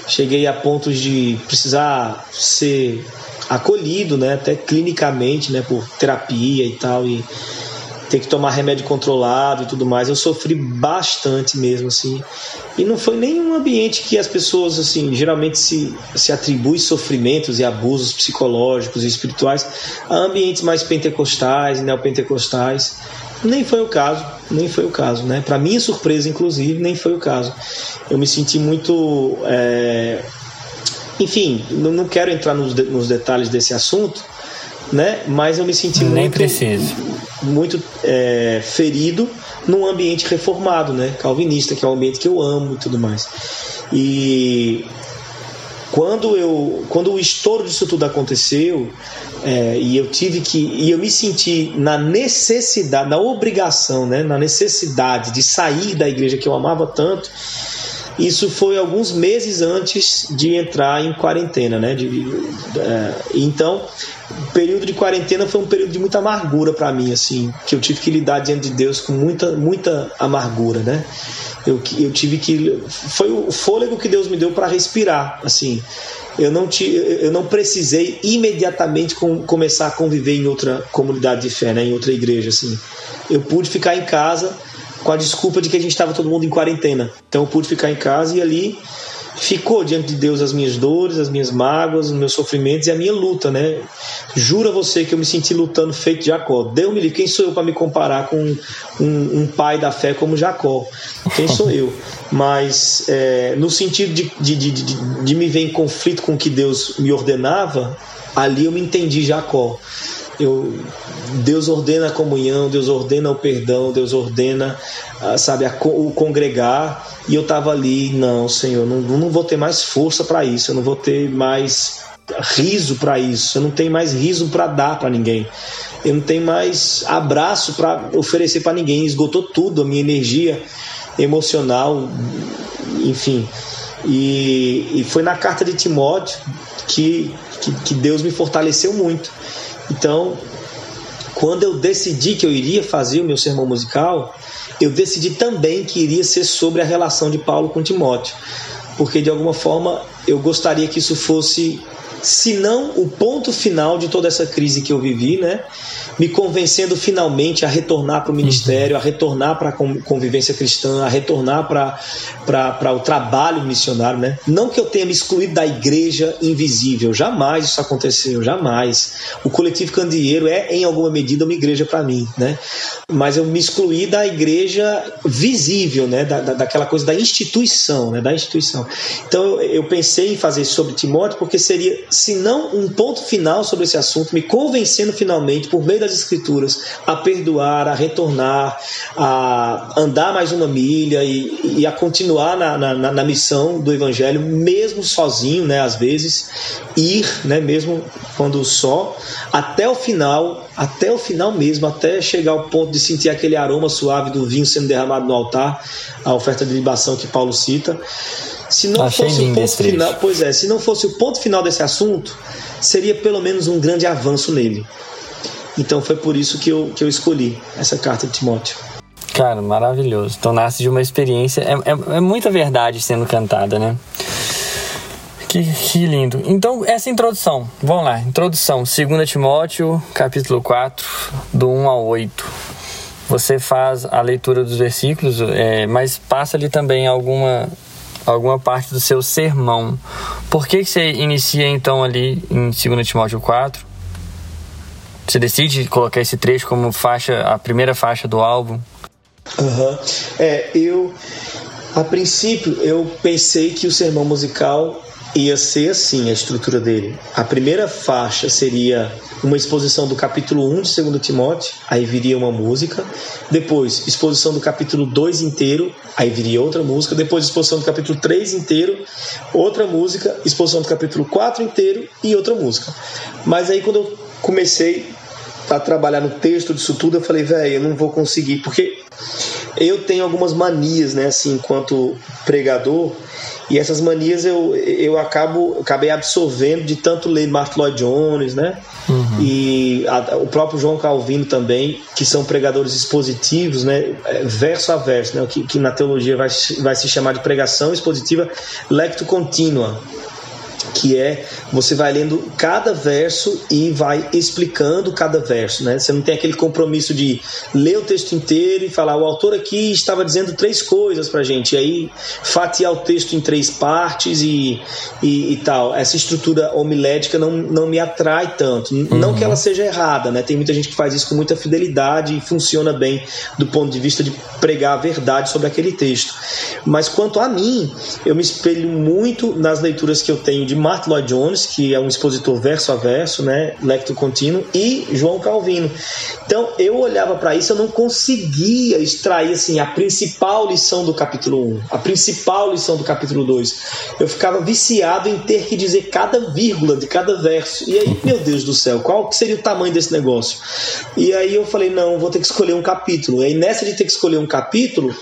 Cheguei a pontos de precisar ser acolhido, né, até clinicamente, né, por terapia e tal, e ter que tomar remédio controlado e tudo mais. Eu sofri bastante mesmo, assim. E não foi nenhum ambiente que as pessoas, assim, geralmente se, se atribui sofrimentos e abusos psicológicos e espirituais a ambientes mais pentecostais neopentecostais. Nem foi o caso, nem foi o caso, né? Para minha surpresa, inclusive, nem foi o caso. Eu me senti muito é, enfim, não quero entrar nos, nos detalhes desse assunto, né? Mas eu me senti Nem muito, preciso. muito é, ferido num ambiente reformado, né? Calvinista, que é um ambiente que eu amo e tudo mais. E quando eu, quando o estouro disso tudo aconteceu é, e eu tive que e eu me senti na necessidade, na obrigação, né? Na necessidade de sair da igreja que eu amava tanto Isso foi alguns meses antes de entrar em quarentena, né? De, é, então, o período de quarentena foi um período de muita amargura para mim, assim, que eu tive que lidar diante de Deus com muita, muita amargura, né? Eu, eu tive que foi o fôlego que Deus me deu para respirar, assim. Eu não, te, eu não precisei imediatamente com, começar a conviver em outra comunidade de fé, né, em outra igreja, assim. Eu pude ficar em casa com a desculpa de que a gente estava todo mundo em quarentena. Então eu pude ficar em casa e ali ficou diante de Deus as minhas dores, as minhas mágoas, os meus sofrimentos e a minha luta, né? Jura você que eu me senti lutando feito Jacó. Deus me livre, quem sou eu para me comparar com um, um, pai da fé como Jacó? Quem sou eu? Mas é, no sentido de, de, de, de, de me ver em conflito com o que Deus me ordenava, ali eu me entendi Jacó. Eu, Deus ordena a comunhão, Deus ordena o perdão, Deus ordena, ah, sabe, a, o congregar. E eu estava ali, não, Senhor, não, não vou ter mais força para isso, eu não vou ter mais riso para isso, eu não tenho mais riso para dar para ninguém, eu não tenho mais abraço para oferecer para ninguém. Esgotou tudo, a minha energia emocional, enfim. E, e foi na carta de Timóteo que, que, que Deus me fortaleceu muito. Então, quando eu decidi que eu iria fazer o meu sermão musical, eu decidi também que iria ser sobre a relação de Paulo com Timóteo, porque de alguma forma eu gostaria que isso fosse, se não o ponto final de toda essa crise que eu vivi, né? me convencendo finalmente a retornar para o ministério, a retornar para a convivência cristã, a retornar para o trabalho missionário. Né? Não que eu tenha me excluído da igreja invisível, jamais isso aconteceu, jamais. O coletivo candeeiro é, em alguma medida, uma igreja para mim, né? mas eu me excluí da igreja visível, né? Da, da, daquela coisa da instituição, né? da instituição. Então eu, eu pensei em fazer sobre Timóteo porque seria, se não um ponto final sobre esse assunto, me convencendo finalmente, por meio da das Escrituras a perdoar, a retornar, a andar mais uma milha e, e a continuar na, na, na, missão do Evangelho, mesmo sozinho, né, às vezes, ir, né, mesmo quando só, até o final, até o final mesmo, até chegar ao ponto de sentir aquele aroma suave do vinho sendo derramado no altar, a oferta de libação que Paulo cita. Se não Achei fosse o ponto final, pois é, se não fosse o ponto final desse assunto, seria pelo menos um grande avanço nele. Então foi por isso que eu, que eu escolhi essa carta de Timóteo. Cara, maravilhoso. Então nasce de uma experiência. É, é, é muita verdade sendo cantada, né? Que, que, lindo. Então, essa introdução. Vamos lá. Introdução. 2 Timóteo, capítulo 4, do 1 ao 8. Você faz a leitura dos versículos, é, mas passa ali também alguma, alguma parte do seu sermão. Por que, que você inicia então ali em 2 Timóteo 4? Você decide colocar esse trecho como faixa, a primeira faixa do álbum? Uhum. É, eu a princípio eu pensei que o sermão musical ia ser assim a estrutura dele. A primeira faixa seria uma exposição do capítulo 1 de 2 Timóteo, aí viria uma música. Depois, exposição do capítulo 2 inteiro, aí viria outra música. Depois, exposição do capítulo 3 inteiro, outra música. Exposição do capítulo 4 inteiro e outra música. Mas aí, quando eu comecei a trabalhar no texto disso tudo, eu falei, velho, eu não vou conseguir, porque eu tenho algumas manias, né, assim, enquanto pregador, e essas manias eu, eu acabo acabei absorvendo de tanto ler Martin Lloyd Jones, né? Uhum. E a, o próprio João Calvino também, que são pregadores expositivos, né? É, verso a verso, né? Que, que na teologia vai, vai se chamar de pregação expositiva lecto contínua que é você vai lendo cada verso e vai explicando cada verso, né? Você não tem aquele compromisso de ler o texto inteiro e falar o autor aqui estava dizendo três coisas para gente, e aí fatiar o texto em três partes e, e, e, tal. Essa estrutura homilética não, não me atrai tanto. Uhum. Não que ela seja errada, né? Tem muita gente que faz isso com muita fidelidade e funciona bem do ponto de vista de pregar a verdade sobre aquele texto. Mas quanto a mim, eu me espelho muito nas leituras que eu tenho de Martin Lloyd Jones, que é um expositor verso a verso, né, lecto contínuo, e João Calvino. Então eu olhava para isso, eu não conseguia extrair assim a principal lição do capítulo 1, a principal lição do capítulo 2. Eu ficava viciado em ter que dizer cada vírgula de cada verso. E aí, meu Deus do céu, qual seria o tamanho desse negócio? E aí eu falei, não, vou ter que escolher um capítulo. E aí nessa de ter que escolher um capítulo,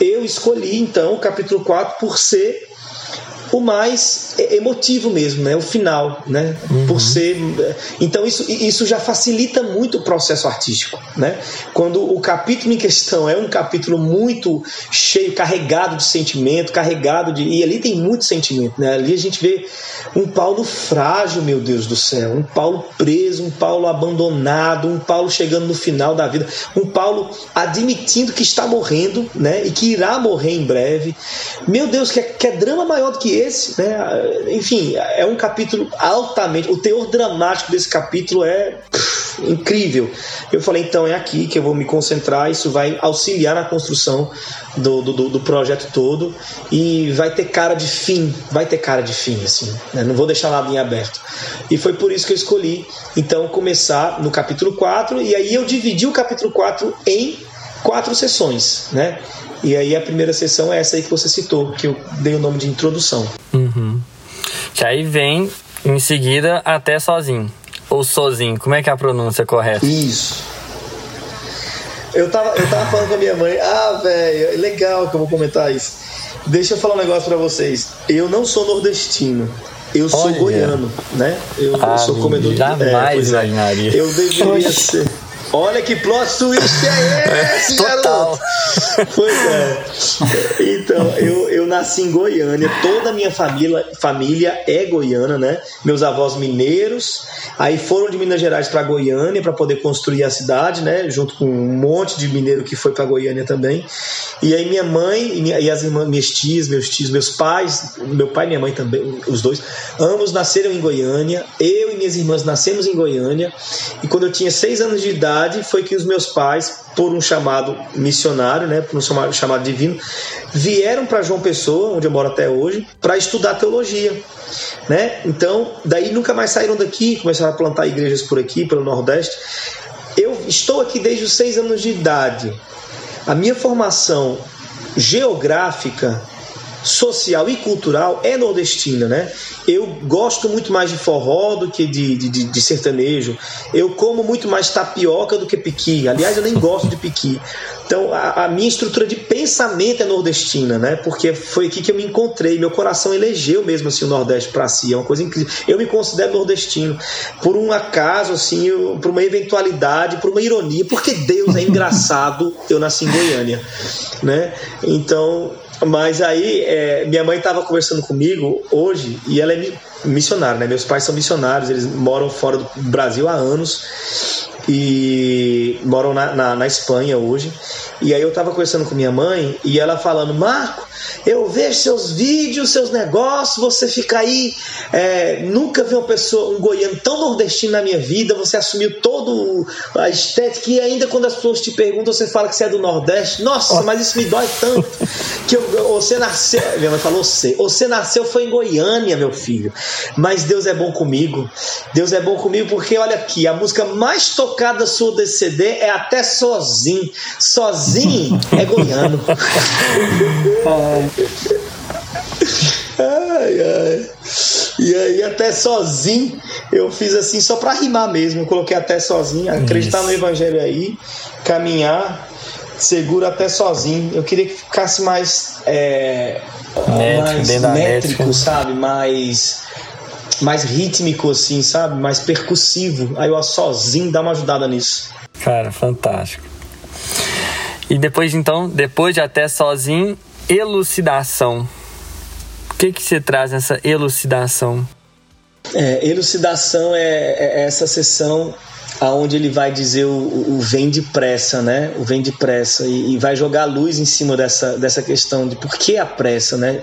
eu escolhi então o capítulo 4 por ser o mais emotivo mesmo, né? O final, né? Uhum. Por ser, então isso, isso já facilita muito o processo artístico, né? Quando o capítulo em questão é um capítulo muito cheio, carregado de sentimento, carregado de e ali tem muito sentimento, né? Ali a gente vê um Paulo frágil, meu Deus do céu, um Paulo preso, um Paulo abandonado, um Paulo chegando no final da vida, um Paulo admitindo que está morrendo, né? E que irá morrer em breve. Meu Deus, que é, que é drama maior do que esse, né? Enfim, é um capítulo altamente. O teor dramático desse capítulo é pff, incrível. Eu falei, então é aqui que eu vou me concentrar. Isso vai auxiliar na construção do, do, do projeto todo e vai ter cara de fim, vai ter cara de fim, assim. Né? Não vou deixar nada em aberto. E foi por isso que eu escolhi, então, começar no capítulo 4 e aí eu dividi o capítulo 4 em quatro sessões, né? E aí a primeira sessão é essa aí que você citou, que eu dei o nome de introdução. Uhum. Que aí vem em seguida até sozinho. Ou sozinho, como é que é a pronúncia correta? Isso. Eu tava, eu tava falando com a minha mãe, ah, velho, é legal que eu vou comentar isso. Deixa eu falar um negócio para vocês. Eu não sou nordestino. Eu sou Olha. goiano, né? Eu, ah, eu sou comedor de Jamais é, imaginaria. Eu deveria ser. Olha que plot twist é esse, Total. Pois é. Então, eu, eu nasci em Goiânia, toda a minha família, família é goiana, né? Meus avós mineiros, aí foram de Minas Gerais para Goiânia para poder construir a cidade, né? Junto com um monte de mineiro que foi para Goiânia também. E aí minha mãe e, minha, e as irmãs, minhas tias, meus tios, meus pais, meu pai e minha mãe também, os dois, ambos nasceram em Goiânia. Eu e minhas irmãs nascemos em Goiânia. E quando eu tinha seis anos de idade verdade foi que os meus pais, por um chamado missionário, né, por um chamado, chamado divino, vieram para João Pessoa, onde eu moro até hoje, para estudar teologia. Né? Então, daí nunca mais saíram daqui, começaram a plantar igrejas por aqui, pelo Nordeste. Eu estou aqui desde os seis anos de idade. A minha formação geográfica social e cultural é nordestina, né? Eu gosto muito mais de forró do que de, de, de, sertanejo. Eu como muito mais tapioca do que piqui. Aliás, eu nem gosto de piqui. Então, a, a, minha estrutura de pensamento é nordestina, né? Porque foi aqui que eu me encontrei. Meu coração elegeu mesmo assim o Nordeste para si. É uma coisa incrível. Eu me considero nordestino. Por um acaso, assim, eu, por uma eventualidade, por uma ironia, porque Deus é engraçado, eu nasci em Goiânia, né? Então, mas aí, é, minha mãe estava conversando comigo hoje e ela é missionária, né? Meus pais são missionários, eles moram fora do Brasil há anos e moram na, na, na Espanha hoje. E aí eu estava conversando com minha mãe e ela falando: Marco, eu vejo seus vídeos, seus negócios, você fica aí. É, nunca vi uma pessoa, um goiano tão nordestino na minha vida. Você assumiu todo a estética e ainda quando as pessoas te perguntam, você fala que você é do Nordeste. Nossa, mas isso me dói tanto. Que eu, você nasceu. Minha mãe falou: você, você nasceu foi em Goiânia, meu filho. Mas Deus é bom comigo. Deus é bom comigo porque olha aqui, a música mais tocada sua desse CD é até sozinho. Sozinho é goiano. Ai, ai. E aí, até sozinho, eu fiz assim só para rimar mesmo. Eu coloquei até sozinho, acreditar Isso. no evangelho aí, caminhar, seguro até sozinho. Eu queria que ficasse mais, é, métrico, mais métrico, sabe? Mais, mais rítmico, assim, sabe? Mais percussivo. Aí eu sozinho dá uma ajudada nisso. Cara, fantástico. E depois, então, depois de até sozinho, elucidação. O que que você traz nessa elucidação? É, elucidação é, é, essa sessão aonde ele vai dizer o, o, vem depressa, né? O vem depressa e, e vai jogar luz em cima dessa, dessa questão de por que a pressa, né?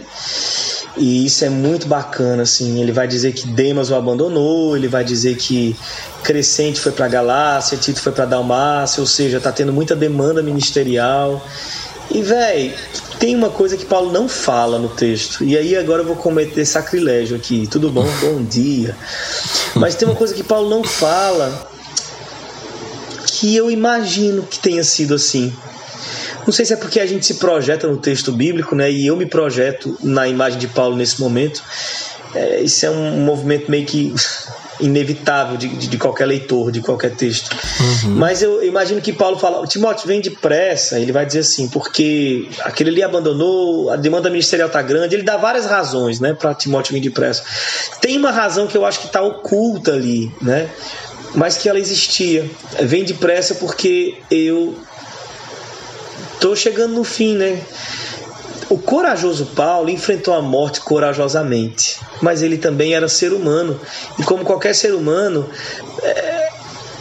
E isso é muito bacana, assim. Ele vai dizer que Demas o abandonou, ele vai dizer que Crescente foi para Galácia, Tito foi para Dalmácia, ou seja, está tendo muita demanda ministerial E, véi, tem uma coisa que Paulo não fala no texto. E aí agora eu vou cometer sacrilégio aqui. Tudo bom? Bom dia. Mas tem uma coisa que Paulo não fala que eu imagino que tenha sido assim. Não sei se é porque a gente se projeta no texto bíblico, né? E eu me projeto na imagem de Paulo nesse momento. É, isso é um movimento meio que inevitável de, de, de, qualquer leitor, de qualquer texto. Uhum. Mas eu, imagino que Paulo fala, Timóteo, vem depressa, ele vai dizer assim, porque aquele ali abandonou, a demanda ministerial está grande, ele dá várias razões né, para Timóteo vir depressa. Tem uma razão que eu acho que está oculta ali, né? Mas que ela existia. Vem depressa porque eu tô chegando no fim, né? O corajoso Paulo enfrentou a morte corajosamente, mas ele também era ser humano. E como qualquer ser humano, é,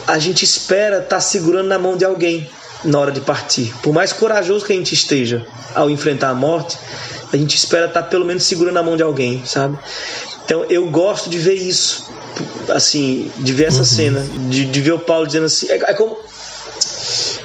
a gente espera estar tá segurando na mão de alguém na hora de partir. Por mais corajoso que a gente esteja ao enfrentar a morte, a gente espera estar tá pelo menos segurando na mão de alguém, sabe? Então eu gosto de ver isso, assim, de ver essa uhum. cena, de, de ver o Paulo dizendo assim. É, é como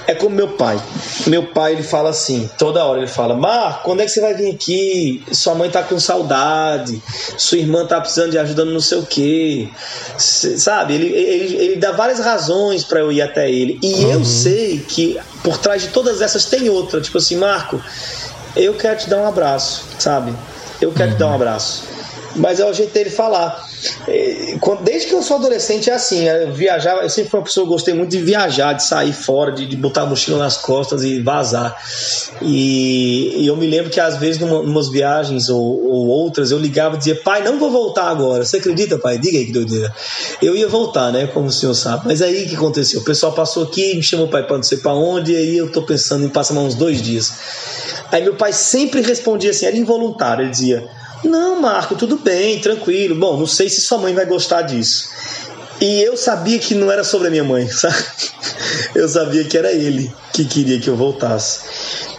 é como meu pai. Meu pai, ele fala assim, toda hora ele fala: Mar, quando é que você vai vir aqui? Sua mãe tá com saudade, sua irmã tá precisando de ajuda no não sei o quê. Sabe? Ele, ele, ele dá várias razões para eu ir até ele. E uhum. eu sei que por trás de todas essas tem outra. Tipo assim, Marco, eu quero te dar um abraço, sabe? Eu quero uhum. te dar um uhum. abraço. Mas é o jeito dele falar. É, desde que eu sou adolescente é assim, né? eu viajava, eu sempre fui uma pessoa que gostei muito de viajar, de sair fora, de, de botar a mochila nas costas e vazar. E, e eu me lembro que às vezes, numa, numas viagens ou, ou, outras, eu ligava e dizia, pai, não vou voltar agora. Você acredita, pai? Diga aí que doideira. Eu ia voltar, né? Como o senhor sabe. Mas aí o que aconteceu? O pessoal passou aqui, me chamou pai para não sei para onde, e aí eu tô pensando em passar uns dois dias. Aí meu pai sempre respondia assim, era involuntário, ele dizia não, Marco, tudo bem, tranquilo. Bom, não sei se sua mãe vai gostar disso. E eu sabia que não era sobre a minha mãe, sabe? Eu sabia que era ele que queria que eu voltasse.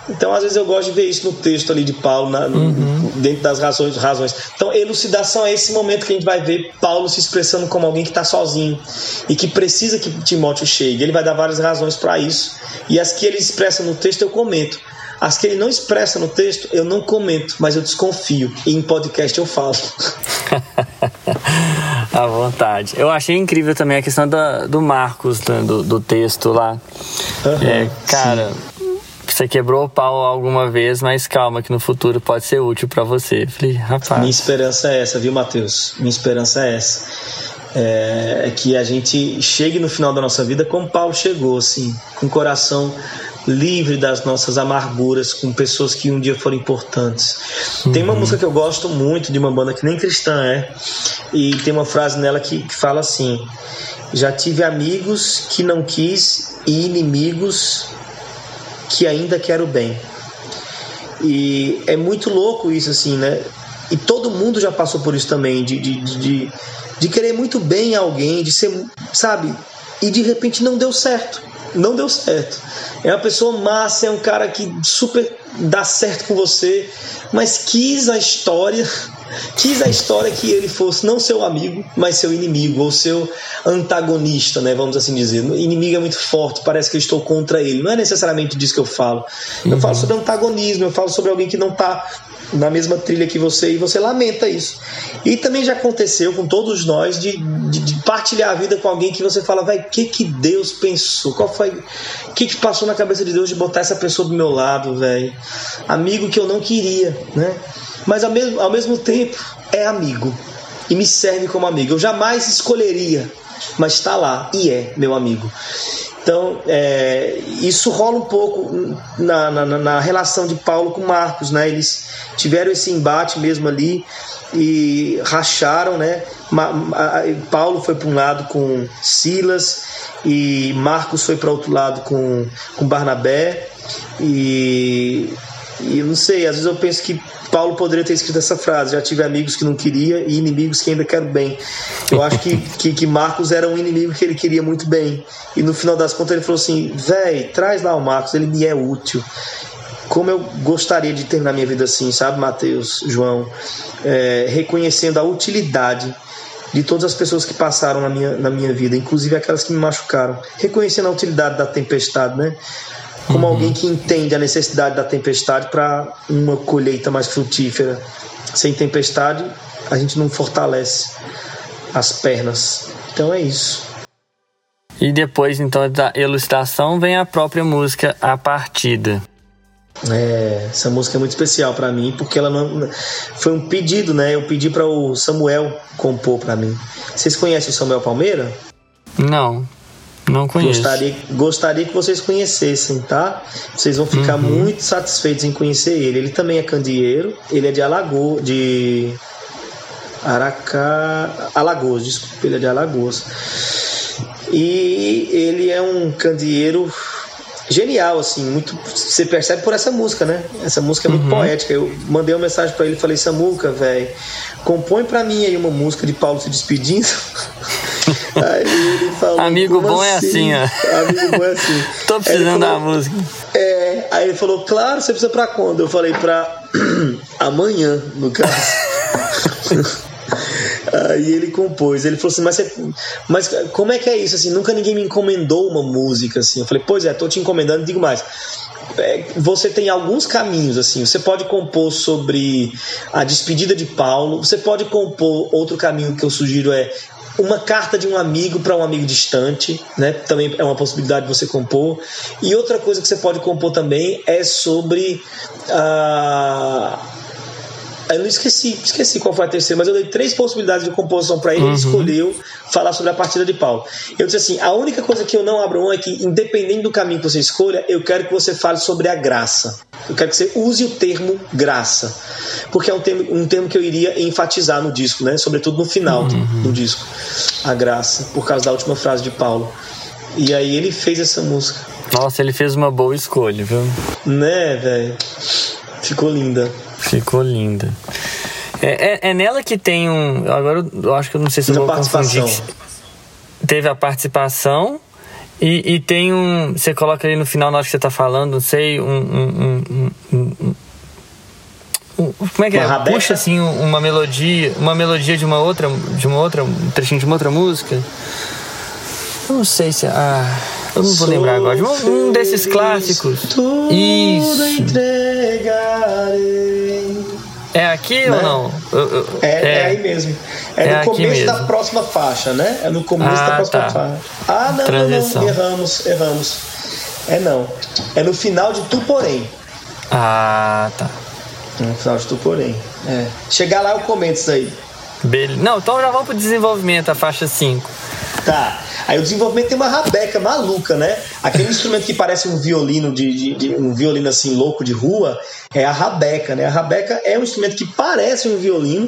Então, às vezes, eu gosto de ver isso no texto ali de Paulo, na, uhum. dentro das razões, razões. Então, elucidação é esse momento que a gente vai ver Paulo se expressando como alguém que está sozinho e que precisa que Timóteo chegue. Ele vai dar várias razões para isso. E as que ele expressa no texto eu comento. As que ele não expressa no texto, eu não comento, mas eu desconfio. E em podcast eu falo. à vontade. Eu achei incrível também a questão da, do Marcos, né, do, do texto lá. Uhum, é, cara, sim. você quebrou o pau alguma vez, mas calma, que no futuro pode ser útil para você. Falei, rapaz. Minha esperança é essa, viu, Matheus? Minha esperança é essa. É, é que a gente chegue no final da nossa vida como Paulo chegou, assim, com o coração livre das nossas amarguras com pessoas que um dia foram importantes. Uhum. Tem uma uhum. música que eu gosto muito de uma banda que nem cristã é, e tem uma frase nela que, que fala assim: Já tive amigos que não quis e inimigos que ainda quero bem. E é muito louco isso, assim, né? E todo mundo já passou por isso também, de, de, de, de querer muito bem alguém, de ser, sabe? E de repente não deu certo não deu certo. É uma pessoa massa, é um cara que super dá certo com você, mas quis a história, quis a história que ele fosse não seu amigo, mas seu inimigo, ou seu antagonista, né? Vamos assim dizer. O inimigo é muito forte, parece que eu estou contra ele. Não é necessariamente disso que eu falo. Eu uhum. falo sobre antagonismo, eu falo sobre alguém que não está na mesma trilha que você e você lamenta isso. E também já aconteceu com todos nós de, de, de partilhar a vida com alguém que você fala, vai, o que que Deus pensou? Qual foi? O que que passou na cabeça de Deus de botar essa pessoa do meu lado, velho? Amigo que eu não queria, né? Mas ao mesmo, ao mesmo tempo é amigo e me serve como amigo. Eu jamais escolheria, mas está lá e é meu amigo. Então, é, isso rola um pouco na, na, na, relação de Paulo com Marcos, né? Eles tiveram esse embate mesmo ali e racharam, né? Paulo foi para um lado com Silas e Marcos foi para outro lado com, com Barnabé e, e eu não sei, às vezes eu penso que Paulo poderia ter escrito essa frase: já tive amigos que não queria e inimigos que ainda quero bem. Eu acho que, que, que Marcos era um inimigo que ele queria muito bem. E no final das contas ele falou assim: véi, traz lá o Marcos, ele me é útil. Como eu gostaria de terminar minha vida assim, sabe, Mateus, João? É, reconhecendo a utilidade de todas as pessoas que passaram na minha, na minha vida, inclusive aquelas que me machucaram. Reconhecendo a utilidade da tempestade, né? Como uhum. alguém que entende a necessidade da tempestade para uma colheita mais frutífera. Sem tempestade, a gente não fortalece as pernas. Então é isso. E depois, então, da ilustração vem a própria música A Partida. É, essa música é muito especial para mim porque ela não foi um pedido, né? Eu pedi para o Samuel compor para mim. Vocês conhecem o Samuel Palmeira? Não, não conheço. Gostaria, gostaria que vocês conhecessem, tá? Vocês vão ficar uhum. muito satisfeitos em conhecer ele. Ele também é candeeiro, ele é de Alagoas, de Aracá, Alagoas, desculpa, ele é de Alagoas. E ele é um candeeiro genial, assim, muito. Você percebe por essa música, né? Essa música é muito uhum. poética. Eu mandei uma mensagem para ele e falei: Samuca, velho, compõe para mim aí uma música de Paulo se despedindo. aí ele falou: Amigo bom é assim? é assim, ó. Amigo bom é assim. Tô precisando falou, da música. É, aí ele falou: Claro, você precisa para quando? Eu falei: Pra amanhã, no caso. Aí ele compôs. Ele falou assim: mas, você, mas como é que é isso? Assim, nunca ninguém me encomendou uma música assim. Eu falei: Pois é, tô te encomendando. Digo mais. É, você tem alguns caminhos assim. Você pode compor sobre a despedida de Paulo. Você pode compor outro caminho que eu sugiro é uma carta de um amigo para um amigo distante, né? Também é uma possibilidade de você compor. E outra coisa que você pode compor também é sobre uh, eu não esqueci, esqueci qual foi a terceira, mas eu dei três possibilidades de composição para ele, uhum. ele escolheu falar sobre a partida de Paulo. Eu disse assim: a única coisa que eu não abro mão é que, independente do caminho que você escolha, eu quero que você fale sobre a graça. Eu quero que você use o termo graça, porque é um termo, um termo que eu iria enfatizar no disco, né? Sobretudo no final uhum. do disco, a graça, por causa da última frase de Paulo. E aí ele fez essa música. Nossa, ele fez uma boa escolha, viu? Né, velho? Ficou linda. Ficou linda. É, é, é, nela que tem um. Agora eu acho que eu não sei se eu vou confundir. Teve a participação e, e, tem um. Você coloca ali no final, na hora que você tá falando, não sei, um. um, um, um como é que uma é? Rabeca? Puxa assim uma melodia, uma melodia de uma outra, de uma outra, um trechinho de uma outra música. Eu não sei se. Ah, eu não vou lembrar agora. Um, um desses clássicos. Isso. É aqui né? ou não? É, é, é, aí mesmo. É, é no começo mesmo. da próxima faixa, né? É no começo ah, da próxima tá. faixa. Ah, não, Transição. não, não. Erramos, erramos. É não. É no final de Tu Porém. Ah, tá. No final de Tu Porém. É. Chegar lá eu comento isso aí. Beleza. Não, então já vamos pro desenvolvimento, a faixa 5. Tá. Aí o desenvolvimento tem uma rabeca maluca, né? Aquele instrumento que parece um violino de, de, de, um violino assim louco de rua é a rabeca, né? A rabeca é um instrumento que parece um violino,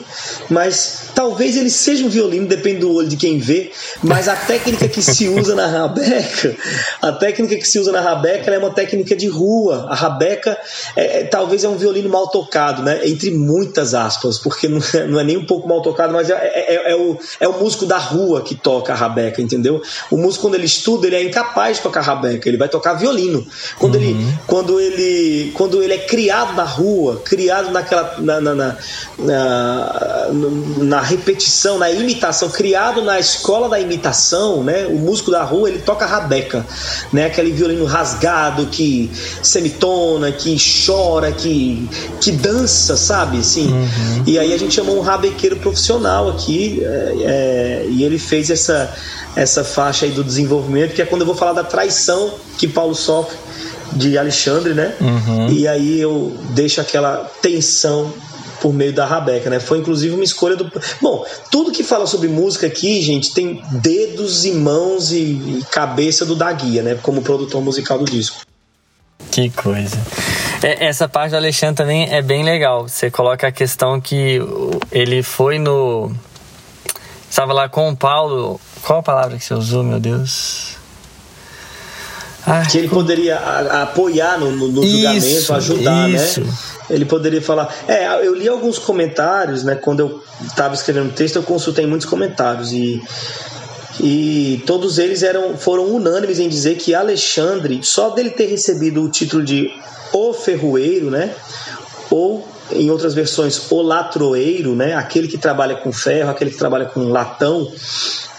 mas talvez ele seja um violino, depende do olho de quem vê. Mas a técnica que se usa na rabeca, a técnica que se usa na rabeca é uma técnica de rua. A rabeca é, é, talvez é um violino mal tocado, né? Entre muitas aspas, porque não é, não é nem um pouco mal tocado, mas é, é, é, é o, é o músico da rua que toca a rabeca, entendeu? O músico quando ele estuda ele é incapaz de tocar rabeca, ele vai tocar violino. Quando uhum. ele, quando ele, quando ele é criado criado na rua, criado naquela na, na, na, na, repetição, na imitação, criado na escola da imitação, né? O músico da rua ele toca rabeca, né? Aquele violino rasgado que semitona, que chora, que que dança, sabe? Assim. Uhum. E aí a gente chamou um rabequeiro profissional aqui é, é, e ele fez essa essa faixa aí do desenvolvimento, que é quando eu vou falar da traição que Paulo sofre de Alexandre, né? Uhum. E aí eu deixo aquela tensão por meio da Rabeca, né? Foi inclusive uma escolha do. Bom, tudo que fala sobre música aqui, gente, tem dedos e mãos e, cabeça do da guia, né? Como produtor musical do disco. Que coisa. É, essa parte do Alexandre também é bem legal. Você coloca a questão que ele foi no. Estava lá com o Paulo. Qual a palavra que você usou, meu Deus? Ah, que ele poderia apoiar no, no, no isso, julgamento, ajudar, né? isso. né? Ele poderia falar. É, eu li alguns comentários, né? Quando eu estava escrevendo o texto, eu consultei muitos comentários e e todos eles eram foram unânimes em dizer que Alexandre, só dele ter recebido o título de O Ferroeiro, né? Ou em outras versões, o latroeiro, né? aquele que trabalha com ferro, aquele que trabalha com latão,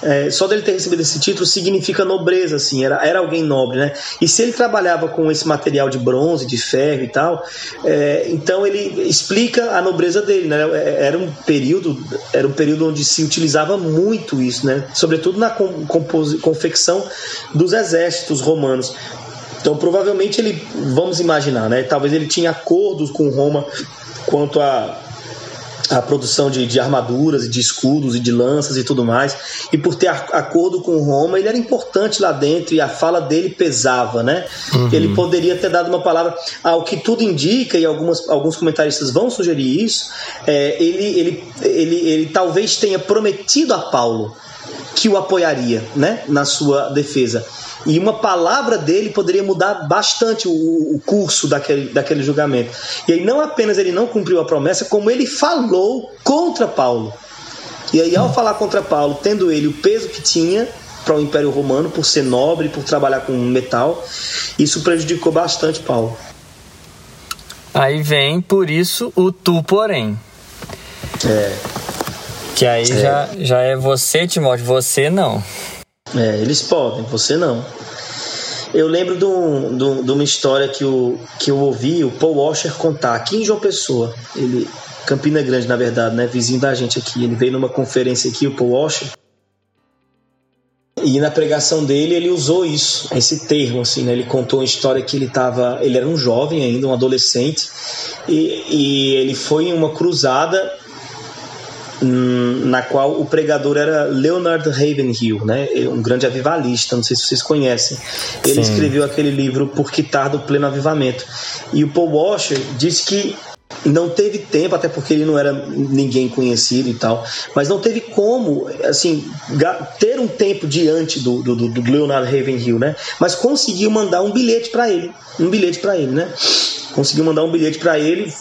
é, só dele ter recebido esse título significa nobreza, assim, era, era alguém nobre, né? E se ele trabalhava com esse material de bronze, de ferro e tal, é, então ele explica a nobreza dele, né? É, era um período, era um período onde se utilizava muito isso, né? Sobretudo na confecção dos exércitos romanos. Então, provavelmente ele, vamos imaginar, né? Talvez ele tinha acordos com Roma quanto a a produção de, de, armaduras e de escudos e de lanças e tudo mais. E por ter acordo com Roma, ele era importante lá dentro e a fala dele pesava, né? Uhum. Ele poderia ter dado uma palavra. Ao que tudo indica, e algumas, alguns comentaristas vão sugerir isso, é, ele, ele, ele, ele talvez tenha prometido a Paulo que o apoiaria né, na sua defesa. E uma palavra dele poderia mudar bastante o, o, curso daquele, daquele julgamento. E aí, não apenas ele não cumpriu a promessa, como ele falou contra Paulo. E aí, ao falar contra Paulo, tendo ele o peso que tinha para o Império Romano, por ser nobre, por trabalhar com metal, isso prejudicou bastante Paulo. Aí vem, por isso, o tu, porém. É. Que aí é. Já, já é você, Timóteo, você não. É, eles podem, você não. Eu lembro de, um, de, um, de, uma história que eu, que eu ouvi o Paul Washer contar aqui em João Pessoa. Ele, Campina Grande, na verdade, né? Vizinho da gente aqui. Ele veio numa conferência aqui, o Paul Washer. E na pregação dele ele usou isso, esse termo, assim, né? Ele contou uma história que ele estava, ele era um jovem ainda, um adolescente, e, e ele foi em uma cruzada na qual o pregador era Leonard Ravenhill, né? um grande avivalista, não sei se vocês conhecem. Ele Sim. escreveu aquele livro Por que Tardo Pleno Avivamento. E o Paul Washer disse que não teve tempo, até porque ele não era ninguém conhecido e tal, mas não teve como, assim, ter um tempo diante do, do, do Leonard Ravenhill, né? Mas conseguiu mandar um bilhete para ele, um bilhete para ele, né? Conseguiu mandar um bilhete para ele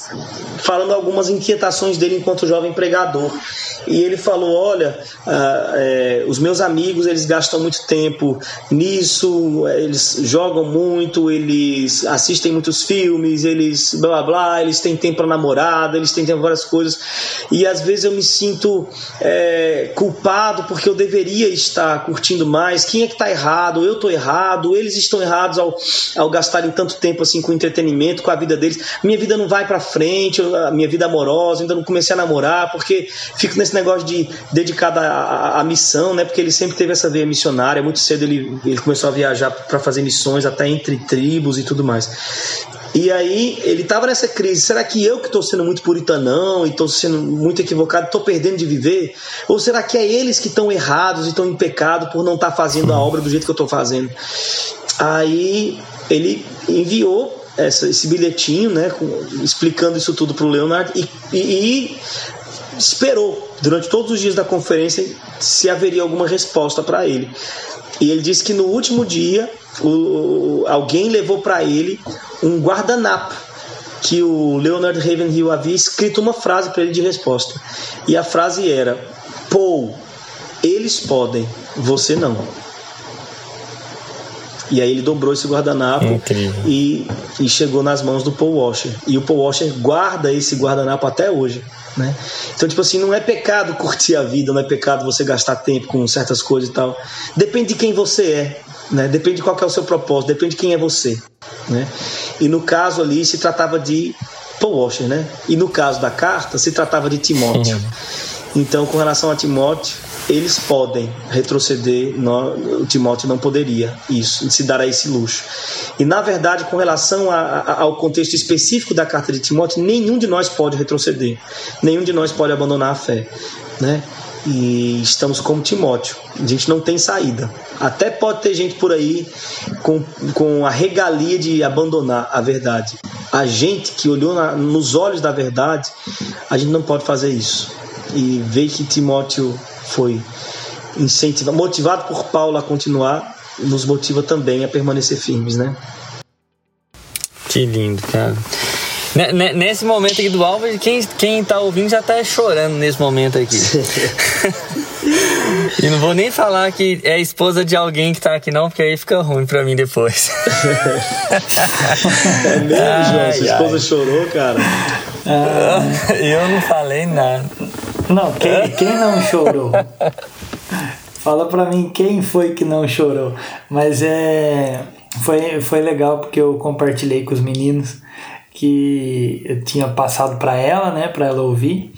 falando algumas inquietações dele enquanto jovem pregador. E ele falou: Olha, ah, é, os meus amigos eles gastam muito tempo nisso, eles jogam muito, eles assistem muitos filmes, eles blá blá blá, eles têm tempo para namorada, eles têm tempo para várias coisas. E às vezes eu me sinto é, culpado porque eu deveria estar curtindo mais. Quem é que está errado? Eu estou errado, eles estão errados ao, ao gastarem tanto tempo assim com entretenimento, com a vida deles. Minha vida não vai para frente, a minha vida amorosa, ainda não comecei a namorar porque fico nesse negócio de dedicado à, missão, né? Porque ele sempre teve essa veia missionária. Muito cedo ele, ele começou a viajar para fazer missões, até entre tribos e tudo mais. E aí ele estava nessa crise. Será que eu que estou sendo muito puritanão e estou sendo muito equivocado, estou perdendo de viver? Ou será que é eles que estão errados e estão em pecado por não estar tá fazendo a obra do jeito que eu estou fazendo? Aí ele enviou essa, esse bilhetinho, né, com, explicando isso tudo para o Leonardo e, e, e esperou durante todos os dias da conferência se haveria alguma resposta para ele. E ele disse que no último dia o, alguém levou para ele um guardanapo que o Leonard Ravenhill havia escrito uma frase para ele de resposta. E a frase era: Paul, eles podem, você não. E aí ele dobrou esse guardanapo e, e, chegou nas mãos do Paul Washer. E o Paul Washer guarda esse guardanapo até hoje. Né? Então, tipo assim, não é pecado curtir a vida, não é pecado você gastar tempo com certas coisas e tal. Depende de quem você é, né? depende de qual é o seu propósito, depende de quem é você. Né? E no caso ali se tratava de Paul Washer, né? E no caso da carta se tratava de Timóteo. Então, com relação a Timóteo, eles podem retroceder, o Timóteo não poderia isso, se dar a esse luxo. E na verdade, com relação a, a, ao contexto específico da carta de Timóteo, nenhum de nós pode retroceder, nenhum de nós pode abandonar a fé, né? E estamos como Timóteo, a gente não tem saída. Até pode ter gente por aí com, com a regalia de abandonar a verdade. A gente que olhou na, nos olhos da verdade, a gente não pode fazer isso. E ver que Timóteo foi incentivado, motivado por Paulo a continuar, nos motiva também a permanecer firmes, né? Que lindo, cara. Nesse momento aqui do Álvaro, quem, quem tá ouvindo já tá chorando nesse momento aqui. e não vou nem falar que é a esposa de alguém que tá aqui, não, porque aí fica ruim pra mim depois. é mesmo, João? Sua esposa ai. chorou, cara? Eu não falei nada. Não, quem, quem não chorou? Fala pra mim quem foi que não chorou. Mas é. Foi, foi legal porque eu compartilhei com os meninos que eu tinha passado para ela, né, para ela ouvir.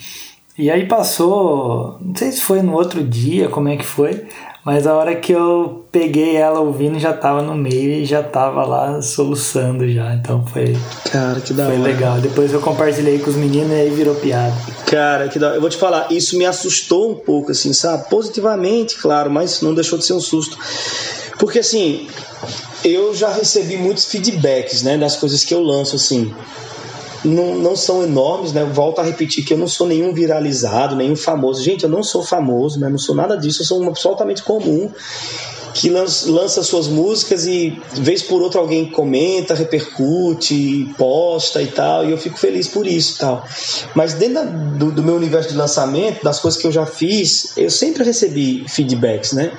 E aí passou, não sei se foi no outro dia, como é que foi, mas a hora que eu peguei ela ouvindo já tava no meio e já tava lá soluçando já. Então foi. Cara, que da Foi hora. legal. Depois eu compartilhei com os meninos e aí virou piada. Cara, que da hora. Eu vou te falar, isso me assustou um pouco, assim, sabe? Positivamente, claro, mas não deixou de ser um susto. Porque, assim, eu já recebi muitos feedbacks, né, das coisas que eu lanço, assim. Não, não são enormes, né? Volto a repetir que eu não sou nenhum viralizado, nenhum famoso. Gente, eu não sou famoso, né? Não sou nada disso. Eu sou uma pessoa comum que lança, suas músicas e vez por outra alguém comenta, repercute, posta e tal, e eu fico feliz por isso e tal. Mas dentro do, do meu universo de lançamento, das coisas que eu já fiz, eu sempre recebi feedbacks, né?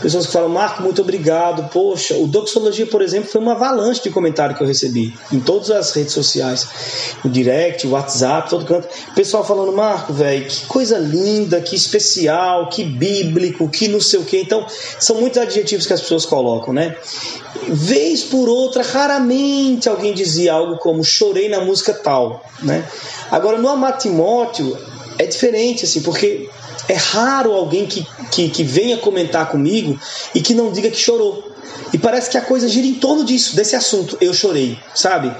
Pessoas que falam, Marco, muito obrigado, poxa, o Doxologia, por exemplo, foi uma avalanche de comentário que eu recebi em todas as redes sociais, no direct, WhatsApp, todo canto. Pessoal falando, Marco, velho, que coisa linda, que especial, que bíblico, que não sei o que. Então, são muitos adjetivos que as pessoas colocam, né? Vez por outra, raramente alguém dizia algo como chorei na música tal, né? Agora, no Amar Timóteo, é diferente, assim, porque é raro alguém que, que, que venha comentar comigo e que não diga que chorou. E parece que a coisa gira em torno disso, desse assunto. Eu chorei, sabe?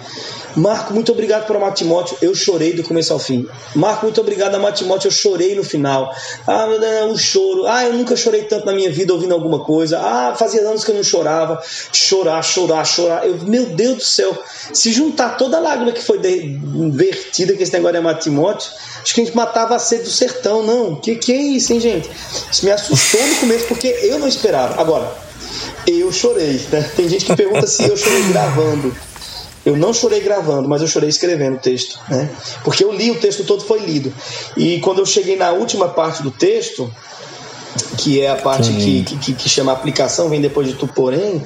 Marco, muito obrigado por amar Timóteo. Eu chorei do começo ao fim. Marco, muito obrigado amar Timóteo. Eu chorei no final. Ah, meu Deus, o choro. Ah, eu nunca chorei tanto na minha vida ouvindo alguma coisa. Ah, fazia anos que eu não chorava. Chorar, chorar, chorar. Eu, meu Deus do céu. Se juntar toda a lágrima que foi vertida com esse negócio de amar Timóteo, acho que a gente matava a sede do sertão. Não, que que é isso, hein, gente? Isso me assustou no começo porque eu não esperava. Agora, eu chorei, né? Tem gente que pergunta se eu chorei gravando. Eu não chorei gravando, mas eu chorei escrevendo o texto, né? Porque eu li o texto todo, foi lido. E quando eu cheguei na última parte do texto, que é a parte que, que, que chama aplicação, vem depois de tu, porém,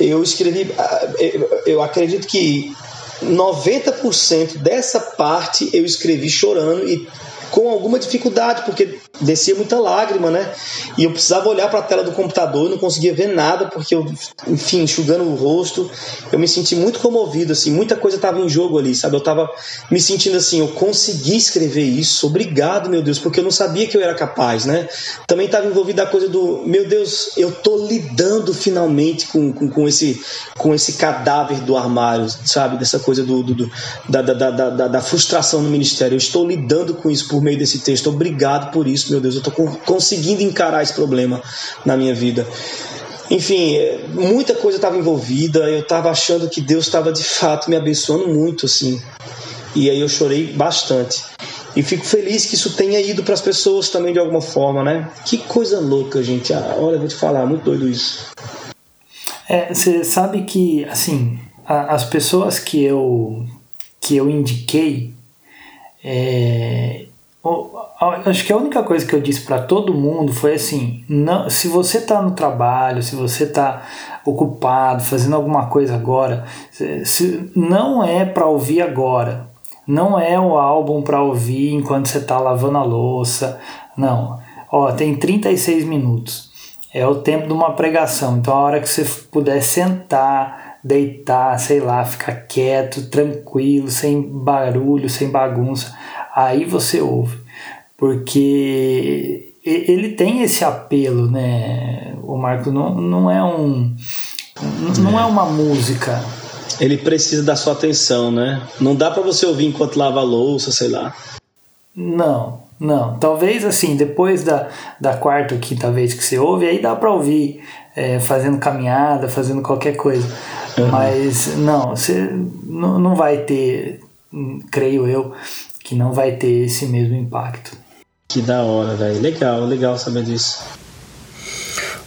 eu escrevi. ah, eu- Eu acredito que 90% dessa parte eu escrevi chorando e com alguma dificuldade, porque descia muita lágrima, né? E eu precisava olhar para a tela do computador, não conseguia ver nada, porque eu, enfim, enxugando o rosto, eu me senti muito comovido, assim, muita coisa estava em jogo ali, sabe? Eu estava me sentindo assim, eu consegui escrever isso, obrigado, meu Deus, porque eu não sabia que eu era capaz, né? Também estava envolvida a coisa do, meu Deus, eu tô lidando finalmente com, com, com esse, com esse cadáver do armário, sabe? Dessa coisa do, do, do- da, da, da, da, da frustração no ministério. Eu estou lidando com isso por meio desse texto. Obrigado por isso, meu Deus. Eu estou con- conseguindo encarar esse problema na minha vida. Enfim, é, muita coisa estava envolvida. Eu estava achando que Deus estava de fato me abençoando muito, assim. E aí eu chorei bastante. E fico feliz que isso tenha ido para as pessoas também de alguma forma, né? Que coisa louca, gente. Ah, olha, vou te falar, muito doido isso. É, você sabe que, assim, a- as pessoas que eu, que eu indiquei, é, acho que a única coisa que eu disse para todo mundo foi assim: não, se você tá no trabalho, se você tá ocupado, fazendo alguma coisa agora, se- não é para ouvir agora. Não é o álbum para ouvir enquanto você tá lavando a louça. Não. Ó, tem 36 minutos. É o tempo de uma pregação. Então, a hora que você puder sentar, deitar, sei lá, ficar quieto, tranquilo, sem barulho, sem bagunça, aí você ouve. Porque ele tem esse apelo, né? O Marco não, não é um. Não é uma música. Ele precisa da sua atenção, né? Não dá para você ouvir enquanto lava a louça, sei lá. Não, não. Talvez assim, depois da, da quarta ou quinta vez que você ouve, aí dá pra ouvir é, fazendo caminhada, fazendo qualquer coisa. Mas não, você não, não vai ter, creio eu, que não vai ter esse mesmo impacto. Que da hora, velho. Legal, legal saber disso.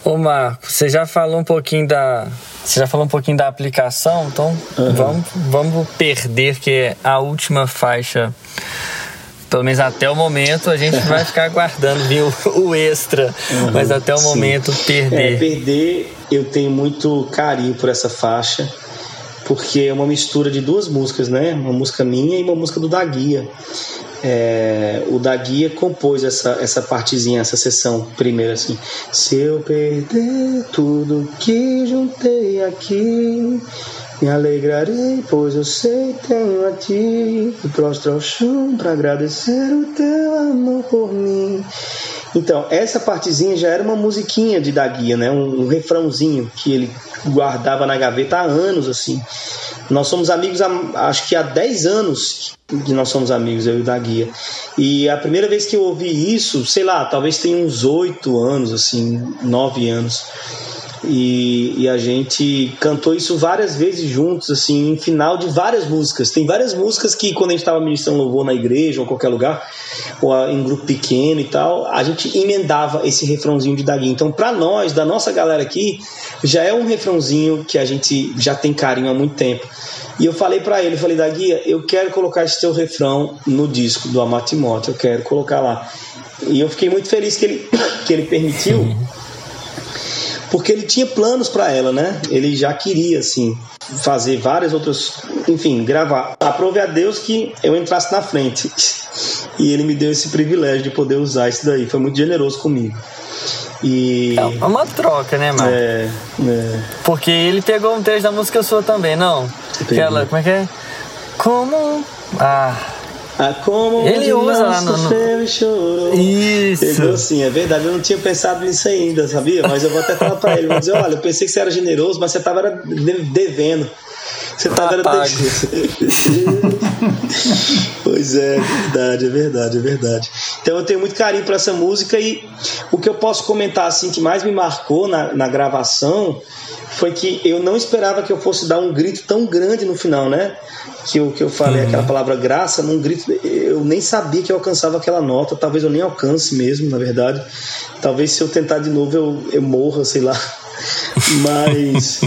Ô Marco, você já falou um pouquinho da. Você já falou um pouquinho da aplicação, então vamos, vamos perder que é a última faixa. Pelo menos até o momento a gente vai ficar aguardando vir o, extra. mas até o sim. momento É, perder. perder, eu tenho muito carinho por essa faixa. Porque é uma mistura de duas músicas, né? Uma música minha e uma música do Da Guia. É, o da guia compôs essa, essa partezinha, essa sessão primeiro assim. Se eu perder tudo que juntei aqui, me alegrarei, pois eu sei tenho a ti. E prostro ao chão para agradecer o teu amor por mim. Então, essa partezinha já era uma musiquinha de da guia, né? Um, um refrãozinho que ele guardava na gaveta há anos, assim. Nós somos amigos, há, acho que há 10 anos que nós somos amigos, eu e o da guia. E a primeira vez que eu ouvi isso, sei lá, talvez tenha uns 8 anos, assim, 9 anos. E, e, a gente cantou isso várias vezes juntos, assim, em final de várias músicas. Tem várias músicas que, quando a gente estava ministrando louvor na igreja ou qualquer lugar, ou em grupo pequeno e tal, a gente emendava esse refrãozinho de Dagui. Então, para nós, da nossa galera aqui, já é um refrãozinho que a gente já tem carinho há muito tempo. E eu falei para ele, falei, Daguia, eu quero colocar esse teu refrão no disco do Amar Timóteo, eu quero colocar lá. E eu fiquei muito feliz que ele, que ele permitiu, porque ele tinha planos para ela, né? Ele já queria, assim, fazer várias outras, enfim, gravar. Aprove a Deus que eu entrasse na frente. E ele me deu esse privilégio de poder usar isso daí. Foi muito generoso comigo. E... É uma troca, né, mano? É, é. Porque ele pegou um trecho da música sua também, não? Aquela, como é que é? Como. Ah. Ah, como ele usa lá no, no... E chorou. Isso. Pegou assim, é verdade. Eu não tinha pensado nisso ainda, sabia? Mas eu vou até falar pra ele. Vou dizer: olha, eu pensei que você era generoso, mas você tava devendo. Você tava devendo. pois é, é verdade, é verdade, é verdade. Então eu tenho muito carinho para essa música e o que eu posso comentar assim que mais me marcou na, na gravação foi que eu não esperava que eu fosse dar um grito tão grande no final, né? Que eu, que eu falei uhum. aquela palavra graça, num grito, eu nem sabia que eu alcançava aquela nota, talvez eu nem alcance mesmo, na verdade. Talvez se eu tentar de novo eu, eu morra, sei lá. Mas,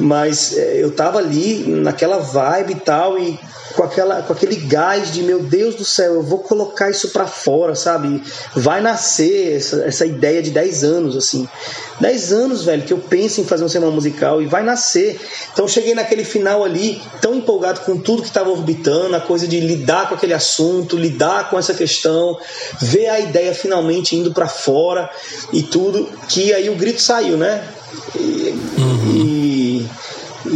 mas é, eu tava ali naquela vibe e tal, e com, aquela, com aquele gás de meu Deus do céu, eu vou colocar isso para fora, sabe? Vai nascer essa, essa ideia de 10 anos, assim. 10 anos, velho, que eu penso em fazer um sermão musical e vai nascer. Então cheguei naquele final ali, tão empolgado com tudo que estava orbitando, a coisa de lidar com aquele assunto, lidar com essa questão, ver a ideia finalmente indo para fora e tudo, que aí o grito saiu, né? E, uhum. e,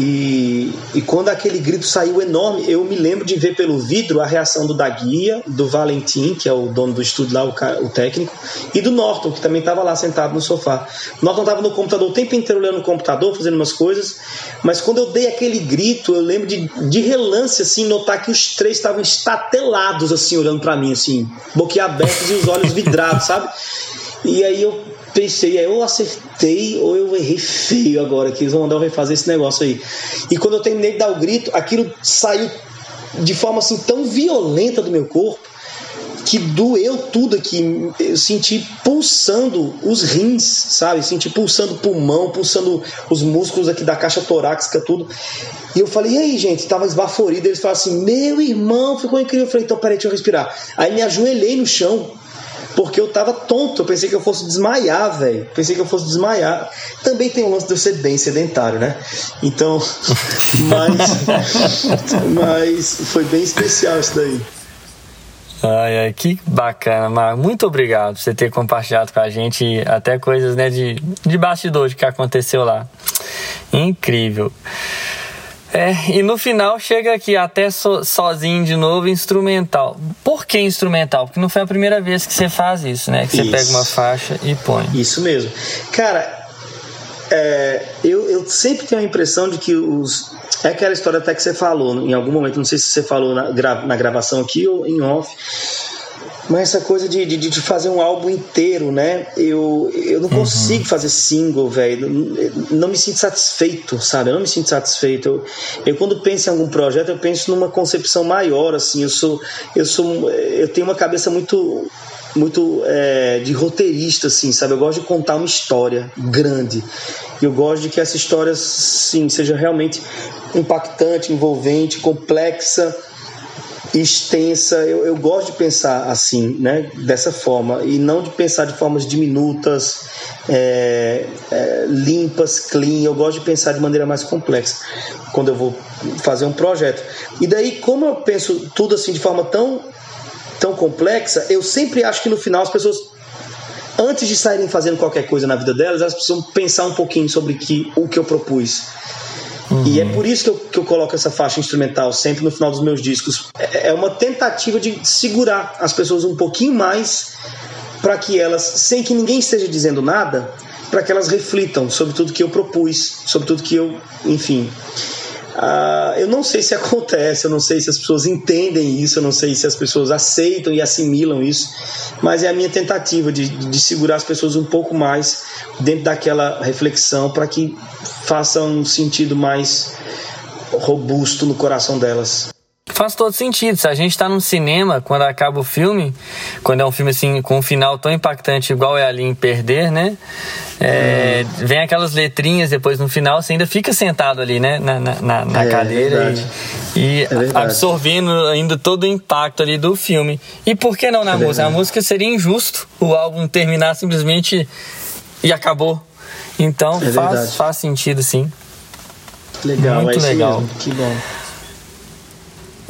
e, e, quando aquele grito saiu enorme, eu me lembro de ver pelo vidro a reação do Daguia, do Valentim, que é o dono do estúdio lá, o, o técnico, e do Norton, que também estava lá sentado no sofá. O Norton estava no computador o tempo inteiro olhando no computador, fazendo umas coisas, mas quando eu dei aquele grito, eu lembro de, de relance, assim, notar que os três estavam estatelados, assim, olhando para mim, assim, boquiabertos e os olhos vidrados, sabe? E aí eu pensei, é, eu acertei ou eu errei feio agora, que eles vão mandar eu refazer esse negócio aí. E quando eu terminei de dar o grito, aquilo saiu de forma assim tão violenta do meu corpo que doeu tudo aqui. Eu senti pulsando os rins, sabe? Senti pulsando o pulmão, pulsando os músculos aqui da caixa torácica, tudo. E eu falei, e aí, gente? Tava esbaforido. Eles falaram assim: Meu irmão, ficou incrível. Eu falei, então peraí, deixa eu respirar. Aí me ajoelhei no chão porque eu tava tonto, eu pensei que eu fosse desmaiar, velho. Pensei que eu fosse desmaiar. Também tem o lance de eu ser bem sedentário, né? Então, mas, mas foi bem especial isso daí. Ai, ai, que bacana, Marco. Muito obrigado por você ter compartilhado com a gente até coisas né, de, de bastidor que aconteceu lá. Incrível. É, e no final chega aqui até so, sozinho de novo, instrumental. Por que instrumental? Porque não foi a primeira vez que você faz isso, né? Que você isso. pega uma faixa e põe. Isso mesmo. Cara, é, eu, eu sempre tenho a impressão de que os. É aquela história até que você falou em algum momento, não sei se você falou na, na gravação aqui ou em off mas essa coisa de, de, de, fazer um álbum inteiro, né? Eu, eu não uhum. consigo fazer single, velho. Não, não, me sinto satisfeito, sabe? Eu não me sinto satisfeito. Eu, eu, quando penso em algum projeto, eu penso numa concepção maior, assim. Eu sou, eu sou, eu tenho uma cabeça muito, muito é, de roteirista, assim, sabe? Eu gosto de contar uma história grande. Eu gosto de que essa história, sim, seja realmente impactante, envolvente, complexa extensa. Eu, eu gosto de pensar assim, né? Dessa forma. E não de pensar de formas diminutas, é, é, limpas, clean. Eu gosto de pensar de maneira mais complexa quando eu vou fazer um projeto. E daí, como eu penso tudo assim de forma tão, tão complexa, eu sempre acho que no final as pessoas antes de saírem fazendo qualquer coisa na vida delas, elas precisam pensar um pouquinho sobre que, o que eu propus. Uhum. E é por isso que eu, que eu coloco essa faixa instrumental sempre no final dos meus discos. É, é uma tentativa de segurar as pessoas um pouquinho mais para que elas, sem que ninguém esteja dizendo nada, para que elas reflitam sobre tudo que eu propus, sobre tudo que eu, enfim. Uh, eu não sei se acontece, eu não sei se as pessoas entendem isso, eu não sei se as pessoas aceitam e assimilam isso, mas é a minha tentativa de, de segurar as pessoas um pouco mais dentro daquela reflexão para que faça um sentido mais robusto no coração delas. Faz todo sentido. Se a gente está num cinema, quando acaba o filme, quando é um filme assim com um final tão impactante igual é ali em Perder, né? É, hum. Vem aquelas letrinhas depois no final, você ainda fica sentado ali, né? Na, na, na é, cadeira e, e é absorvendo ainda todo o impacto ali do filme. E por que não na é música? A música seria injusto o álbum terminar simplesmente e acabou. Então é faz, faz sentido sim. Legal, muito é legal. Mesmo. Que bom.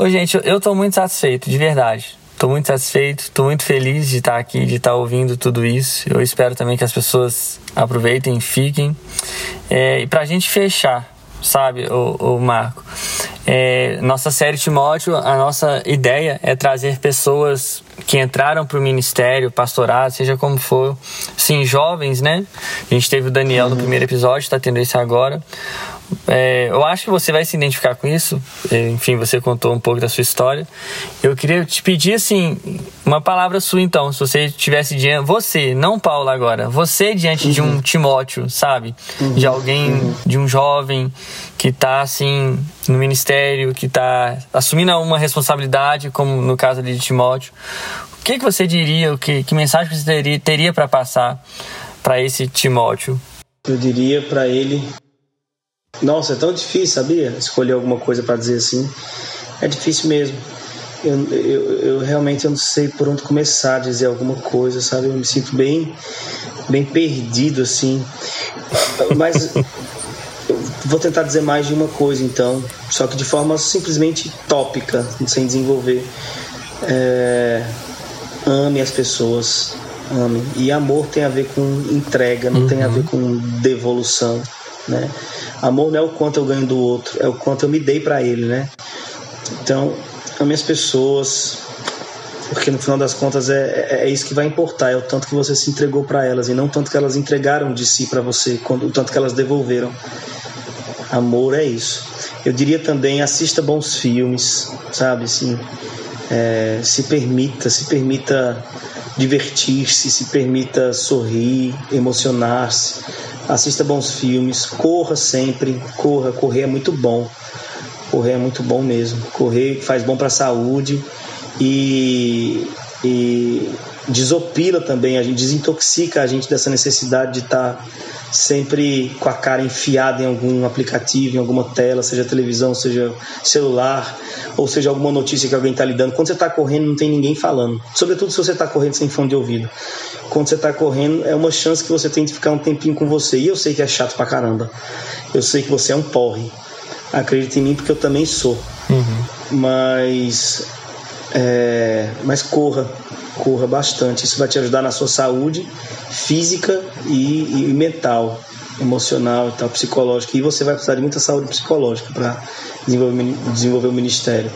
Ô, gente, eu tô muito satisfeito, de verdade. Tô muito satisfeito, tô muito feliz de estar aqui, de estar ouvindo tudo isso. Eu espero também que as pessoas aproveitem, fiquem. É, e pra gente fechar, sabe, o, o Marco, é, nossa série Timóteo, a nossa ideia é trazer pessoas que entraram para o ministério, pastorado, seja como for, sim, jovens, né? A gente teve o Daniel uhum. no primeiro episódio, está tendo esse agora. É, eu acho que você vai se identificar com isso. É, enfim, você contou um pouco da sua história. Eu queria te pedir, assim, uma palavra sua, então. Se você tivesse diante. Você, não Paulo agora. Você diante uhum. de um uhum. Timóteo, sabe? Uhum. De alguém, uhum. de um jovem que está, assim, no ministério, que está assumindo uma responsabilidade, como no caso ali de Timóteo. O que, que você diria? O que, que mensagem você teria, teria para passar para esse Timóteo? Eu diria para ele nossa, é tão difícil, sabia? Escolher alguma coisa para dizer assim. É difícil mesmo. Eu, eu, eu, realmente eu não sei por onde começar a dizer alguma coisa, sabe? Eu me sinto bem, bem perdido assim. Mas vou tentar dizer mais de uma coisa então, só que de forma simplesmente tópica, sem desenvolver. É, ame as pessoas, ame. E amor tem a ver com entrega, não uhum. tem a ver uhum. com devolução, né? Amor não é o quanto eu ganho do outro, é o quanto eu me dei para ele, né? Então, ame as pessoas, porque no final das contas é, é, é isso que vai importar, é o tanto que você se entregou para elas e não tanto que elas entregaram de si para você, quando, o tanto que elas devolveram. Amor é isso. Eu diria também assista bons filmes, sabe? Assim, é, se permita, se permita divertir-se, se permita sorrir, emocionar-se assista bons filmes, corra sempre, corra, correr é muito bom. Correr é muito bom mesmo. Correr faz bom para a saúde e, e desopila também, a gente desintoxica a gente dessa necessidade de estar tá sempre com a cara enfiada em algum aplicativo, em alguma tela, seja televisão, seja celular, ou seja alguma notícia que alguém está lhe dando. Quando você está correndo, não tem ninguém falando. Sobretudo se você está correndo sem fone de ouvido. Quando você está correndo, é uma chance que você tem de ficar um tempinho com você. E eu sei que é chato pra caramba. Eu sei que você é um porre. Acredite em mim, porque eu também sou. Uhum. Mas. É, mas corra, corra bastante. Isso vai te ajudar na sua saúde física e, e mental, emocional e tal, psicológica. E você vai precisar de muita saúde psicológica para desenvolver, desenvolver o ministério.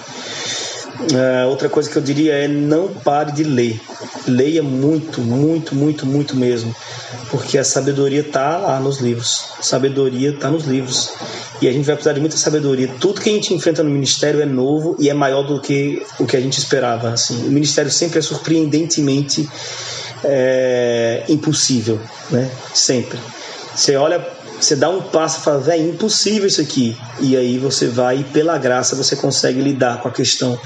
Uh, outra coisa que eu diria é não pare de ler. Leia muito, muito, muito, muito mesmo. Porque a sabedoria está lá nos livros. A sabedoria está nos livros. E a gente vai precisar de muita sabedoria. Tudo que a gente enfrenta no ministério é novo e é maior do que o que a gente esperava. Assim. O ministério sempre é surpreendentemente é, impossível. Né? Sempre. Você olha você dá um passo e fala, velho, impossível isso aqui. E aí você vai e pela graça você consegue lidar com a questão.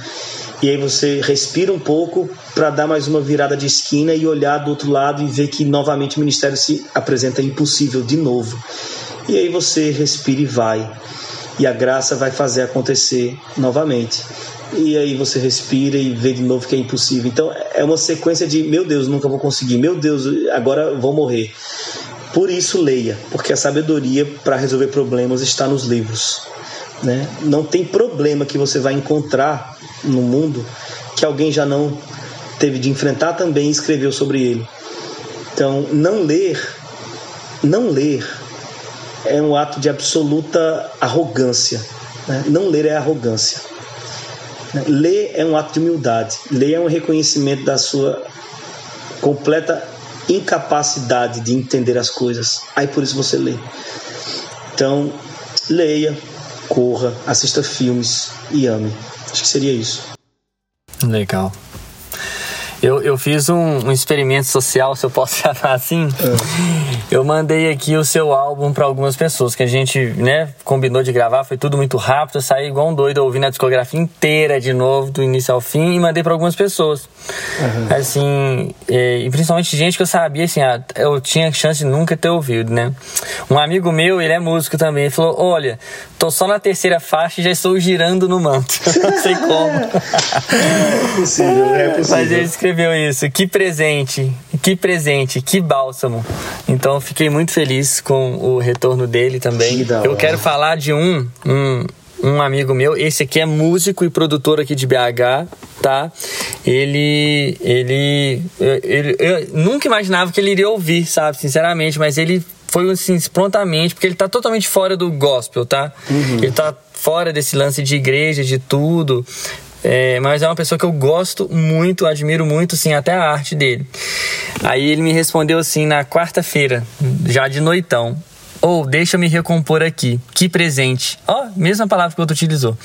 E aí você respira um pouco para dar mais uma virada de esquina e olhar do outro lado e ver que novamente o ministério se apresenta impossível de novo. E aí você respira e vai. E a graça vai fazer acontecer novamente. e aí você respira e vê de novo que é impossível. Então é uma sequência de meu Deus, nunca vou conseguir, meu Deus, agora vou morrer. Por isso leia, porque a sabedoria para resolver problemas está nos livros. Né? Não tem problema que você vai encontrar no mundo que alguém já não teve de enfrentar também e escreveu sobre ele. Então, não ler, não ler é um ato de absoluta arrogância. Né? Não ler é arrogância. Ler é um ato de humildade. Ler é um reconhecimento da sua completa incapacidade de entender as coisas. Aí por isso você lê. Então, leia, corra, assista filmes e ame. Acho que seria isso. Legal. Eu, eu fiz um, um, experimento social, se eu posso chamar assim. É. Eu mandei aqui o seu álbum para algumas pessoas que a gente, né, combinou de gravar, foi tudo muito rápido, eu saí igual um doido ouvindo a discografia inteira de novo, do início ao fim, e mandei para algumas pessoas. Uhum. Assim, e, e, principalmente gente que eu sabia, assim, ah, eu tinha chance de nunca ter ouvido, né? Um amigo meu, ele é músico também, ele falou: Olha, tô só na terceira faixa e já estou girando no manto. Não sei como. é possível, é possível. Mas ele escreveu isso. Que presente, que presente, que bálsamo. Então, fiquei muito feliz com o retorno dele também. Que eu quero falar de um, um um amigo meu, esse aqui é músico e produtor aqui de BH, tá? Ele, ele, ele, eu nunca imaginava que ele iria ouvir, sabe, sinceramente, mas ele foi assim, prontamente, porque ele tá totalmente fora do gospel, tá? Uhum. Ele tá fora desse lance de igreja, de tudo. É, mas é uma pessoa que eu gosto muito, admiro muito, assim, até a arte dele. Aí ele me respondeu assim na quarta-feira, já de noitão. Ou oh, deixa-me recompor aqui. Que presente. Ó, oh, mesma palavra que o outro utilizou.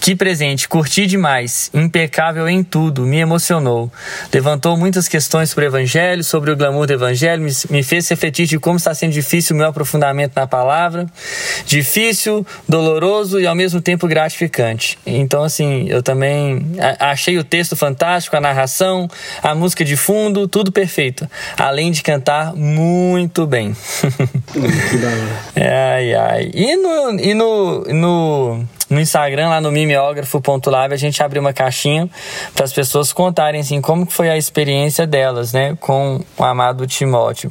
Que presente. Curti demais. Impecável em tudo. Me emocionou. Levantou muitas questões sobre o Evangelho, sobre o glamour do Evangelho. Me, me fez refletir de como está sendo difícil o meu aprofundamento na palavra. Difícil, doloroso e ao mesmo tempo gratificante. Então, assim, eu também achei o texto fantástico, a narração, a música de fundo, tudo perfeito. Além de cantar muito bem. Ai, ai. E no, e no, no, no Instagram, lá no mimeógrafo.lab, a gente abriu uma caixinha para as pessoas contarem, assim, como foi a experiência delas, né, com o amado Timóteo.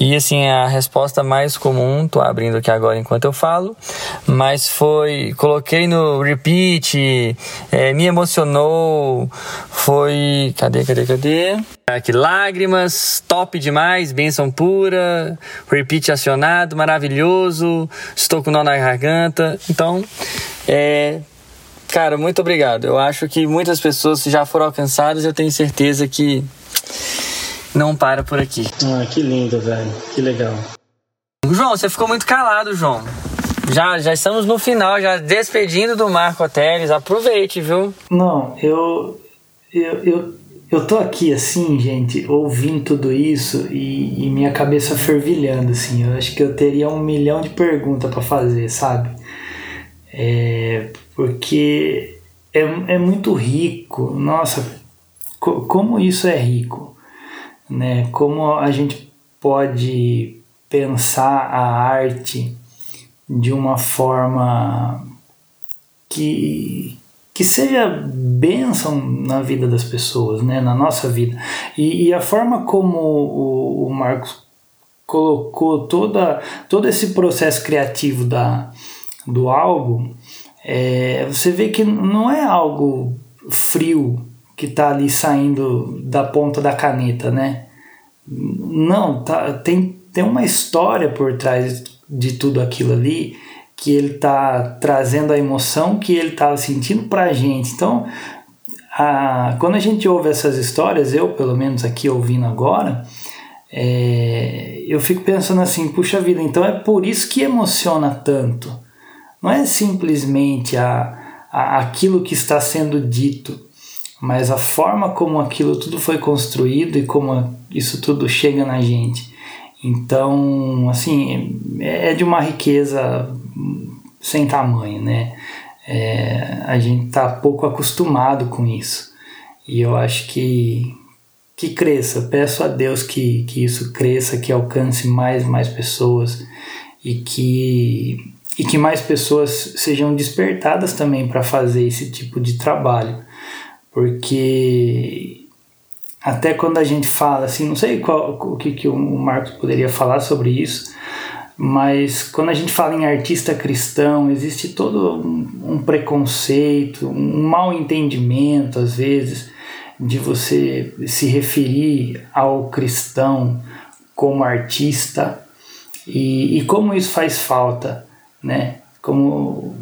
E, assim, a resposta mais comum, tô abrindo aqui agora enquanto eu falo, mas foi, coloquei no repeat, é, me emocionou, foi, cadê, cadê, cadê? Aqui, lágrimas, top demais, bênção pura, repeat acionado, maravilhoso, estou com nó na garganta. Então, é, cara, muito obrigado. Eu acho que muitas pessoas já foram alcançadas, eu tenho certeza que não para por aqui. Ah, que lindo, velho. Que legal. João, você ficou muito calado, João. Já, já estamos no final, já despedindo do Marco Teles. Aproveite, viu? Não, eu, eu, eu eu tô aqui assim, gente, ouvindo tudo isso e, e, minha cabeça fervilhando, assim. Eu acho que eu teria um milhão de perguntas para fazer, sabe? É, porque é, é muito rico. Nossa, co como isso é rico, né? Como a gente pode pensar a arte de uma forma que, que seja bênção na vida das pessoas, né, na nossa vida. E, e a forma como o, o, Marcos colocou toda, todo esse processo criativo da, do álbum, é, você vê que não é algo frio que está ali saindo da ponta da caneta, né? Não, tá, tem, tem uma história por trás de tudo aquilo ali que ele está trazendo a emoção que ele estava sentindo para a gente. Então, a, quando a gente ouve essas histórias, eu pelo menos aqui ouvindo agora, é, eu fico pensando assim, puxa vida, então é por isso que emociona tanto. Não é simplesmente a, a, aquilo que está sendo dito, mas a forma como aquilo tudo foi construído e como isso tudo chega na gente. Então, assim, é de uma riqueza sem tamanho, né? É, a gente está pouco acostumado com isso. E eu acho que, que cresça. Peço a Deus que, que isso cresça, que alcance mais mais pessoas e que, e que mais pessoas sejam despertadas também para fazer esse tipo de trabalho, porque até quando a gente fala assim, não sei qual, o que, que o Marcos poderia falar sobre isso, mas quando a gente fala em artista cristão, existe todo um, um preconceito, um mal entendimento às vezes de você se referir ao cristão como artista. E, e como isso faz falta, né? Como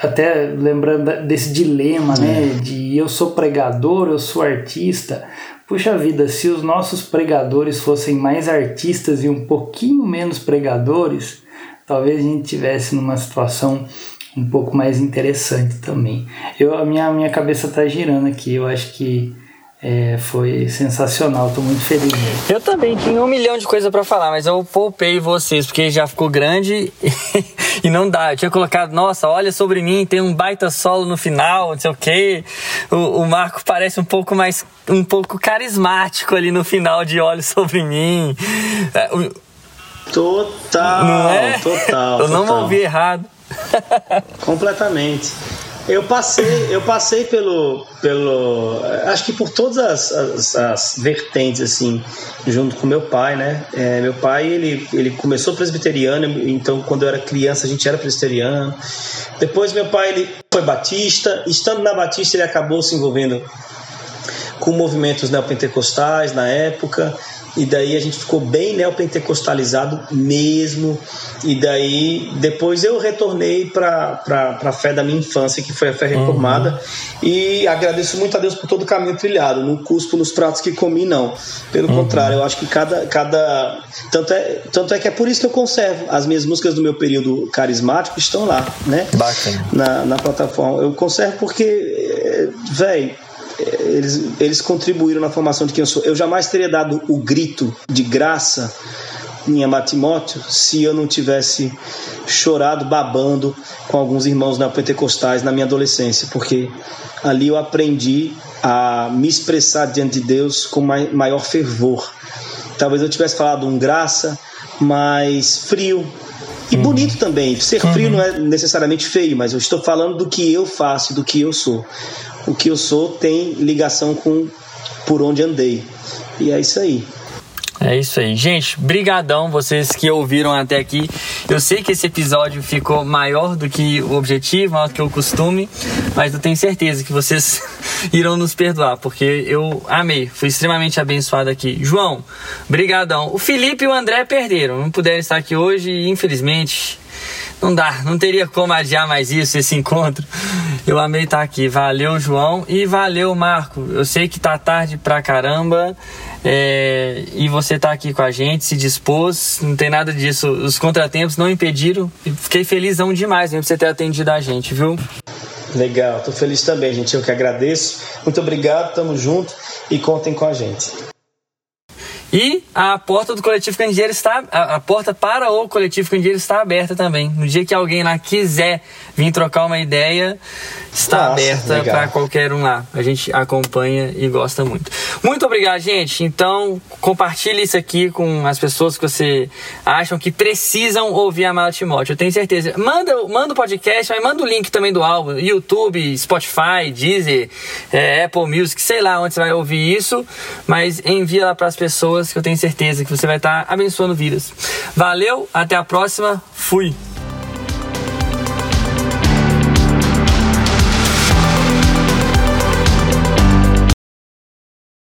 até lembrando desse dilema, né? É. De eu sou pregador, eu sou artista. Puxa vida, se os nossos pregadores fossem mais artistas e um pouquinho menos pregadores, talvez a gente tivesse numa situação um pouco mais interessante também. Eu, a minha, minha cabeça está girando aqui, eu acho que é, foi sensacional, estou muito feliz. Mesmo. Eu também tinha um milhão de coisas para falar, mas eu poupei vocês porque já ficou grande e não dá. Eu tinha colocado, nossa, olha sobre mim, tem um baita solo no final, não sei o quê. O, o Marco parece um pouco mais, um pouco carismático ali no final de Olha sobre mim. É, total, não é? total. Eu não total. ouvi errado. Completamente. Eu passei, eu passei pelo, pelo, acho que por todas as, as, as vertentes assim, junto com meu pai, né? É, meu pai ele, ele começou presbiteriano, então quando eu era criança a gente era presbiteriano. Depois meu pai ele foi batista, estando na batista ele acabou se envolvendo com movimentos neopentecostais na época e daí a gente ficou bem neopentecostalizado mesmo, e daí depois eu retornei para a fé da minha infância, que foi a fé reformada, uhum. e agradeço muito a Deus por todo o caminho trilhado, não cuspo nos pratos que comi, não. Pelo uhum. contrário, eu acho que cada. cada tanto, é, tanto é que é por isso que eu conservo. As minhas músicas do meu período carismático estão lá, né? Bacana. Na, na plataforma. Eu conservo porque, eh, velho eles, eles contribuíram na formação de quem eu sou. Eu jamais teria dado o grito de graça em Amatimóteo se eu não tivesse chorado, babando com alguns irmãos neopentecostais na minha adolescência, porque ali eu aprendi a me expressar diante de Deus com maior fervor. Talvez eu tivesse falado um graça, mas frio, e uhum. bonito também. Ser frio uhum. não é necessariamente feio, mas eu estou falando do que eu faço, do que eu sou o que eu sou tem ligação com por onde andei. E é isso aí. É isso aí. Gente, brigadão vocês que ouviram até aqui. Eu sei que esse episódio ficou maior do que o objetivo, maior do que o costume, mas eu tenho certeza que vocês irão nos perdoar, porque eu amei, fui extremamente abençoado aqui. João, brigadão. O Felipe e o André perderam, não puderam estar aqui hoje infelizmente não dá, não teria como adiar mais isso, esse encontro. Eu amei estar aqui. Valeu, João. E valeu, Marco. Eu sei que tá tarde pra caramba. É, e você tá aqui com a gente, se dispôs, não tem nada disso. Os contratempos não impediram. Fiquei felizão demais mesmo por você ter atendido a gente, viu? Legal, tô feliz também, gente. Eu que agradeço. Muito obrigado, tamo junto e contem com a gente. E a porta do coletivo Candeeiro está a, a, porta para o coletivo Candeeiro está aberta também. No dia que alguém lá quiser vir trocar uma ideia, está Nossa, aberta para qualquer um lá. A gente acompanha e gosta muito. Muito obrigado, gente. Então, compartilhe isso aqui com as pessoas que você acham que precisam ouvir a Mala Timóteo. Eu tenho certeza. Manda, manda o podcast, manda o link também do álbum, YouTube, Spotify, Deezer, é, Apple Music, sei lá onde você vai ouvir isso, mas envia lá para as pessoas pessoas que eu tenho certeza que você vai estar abençoando vidas. Valeu, até a próxima, fui!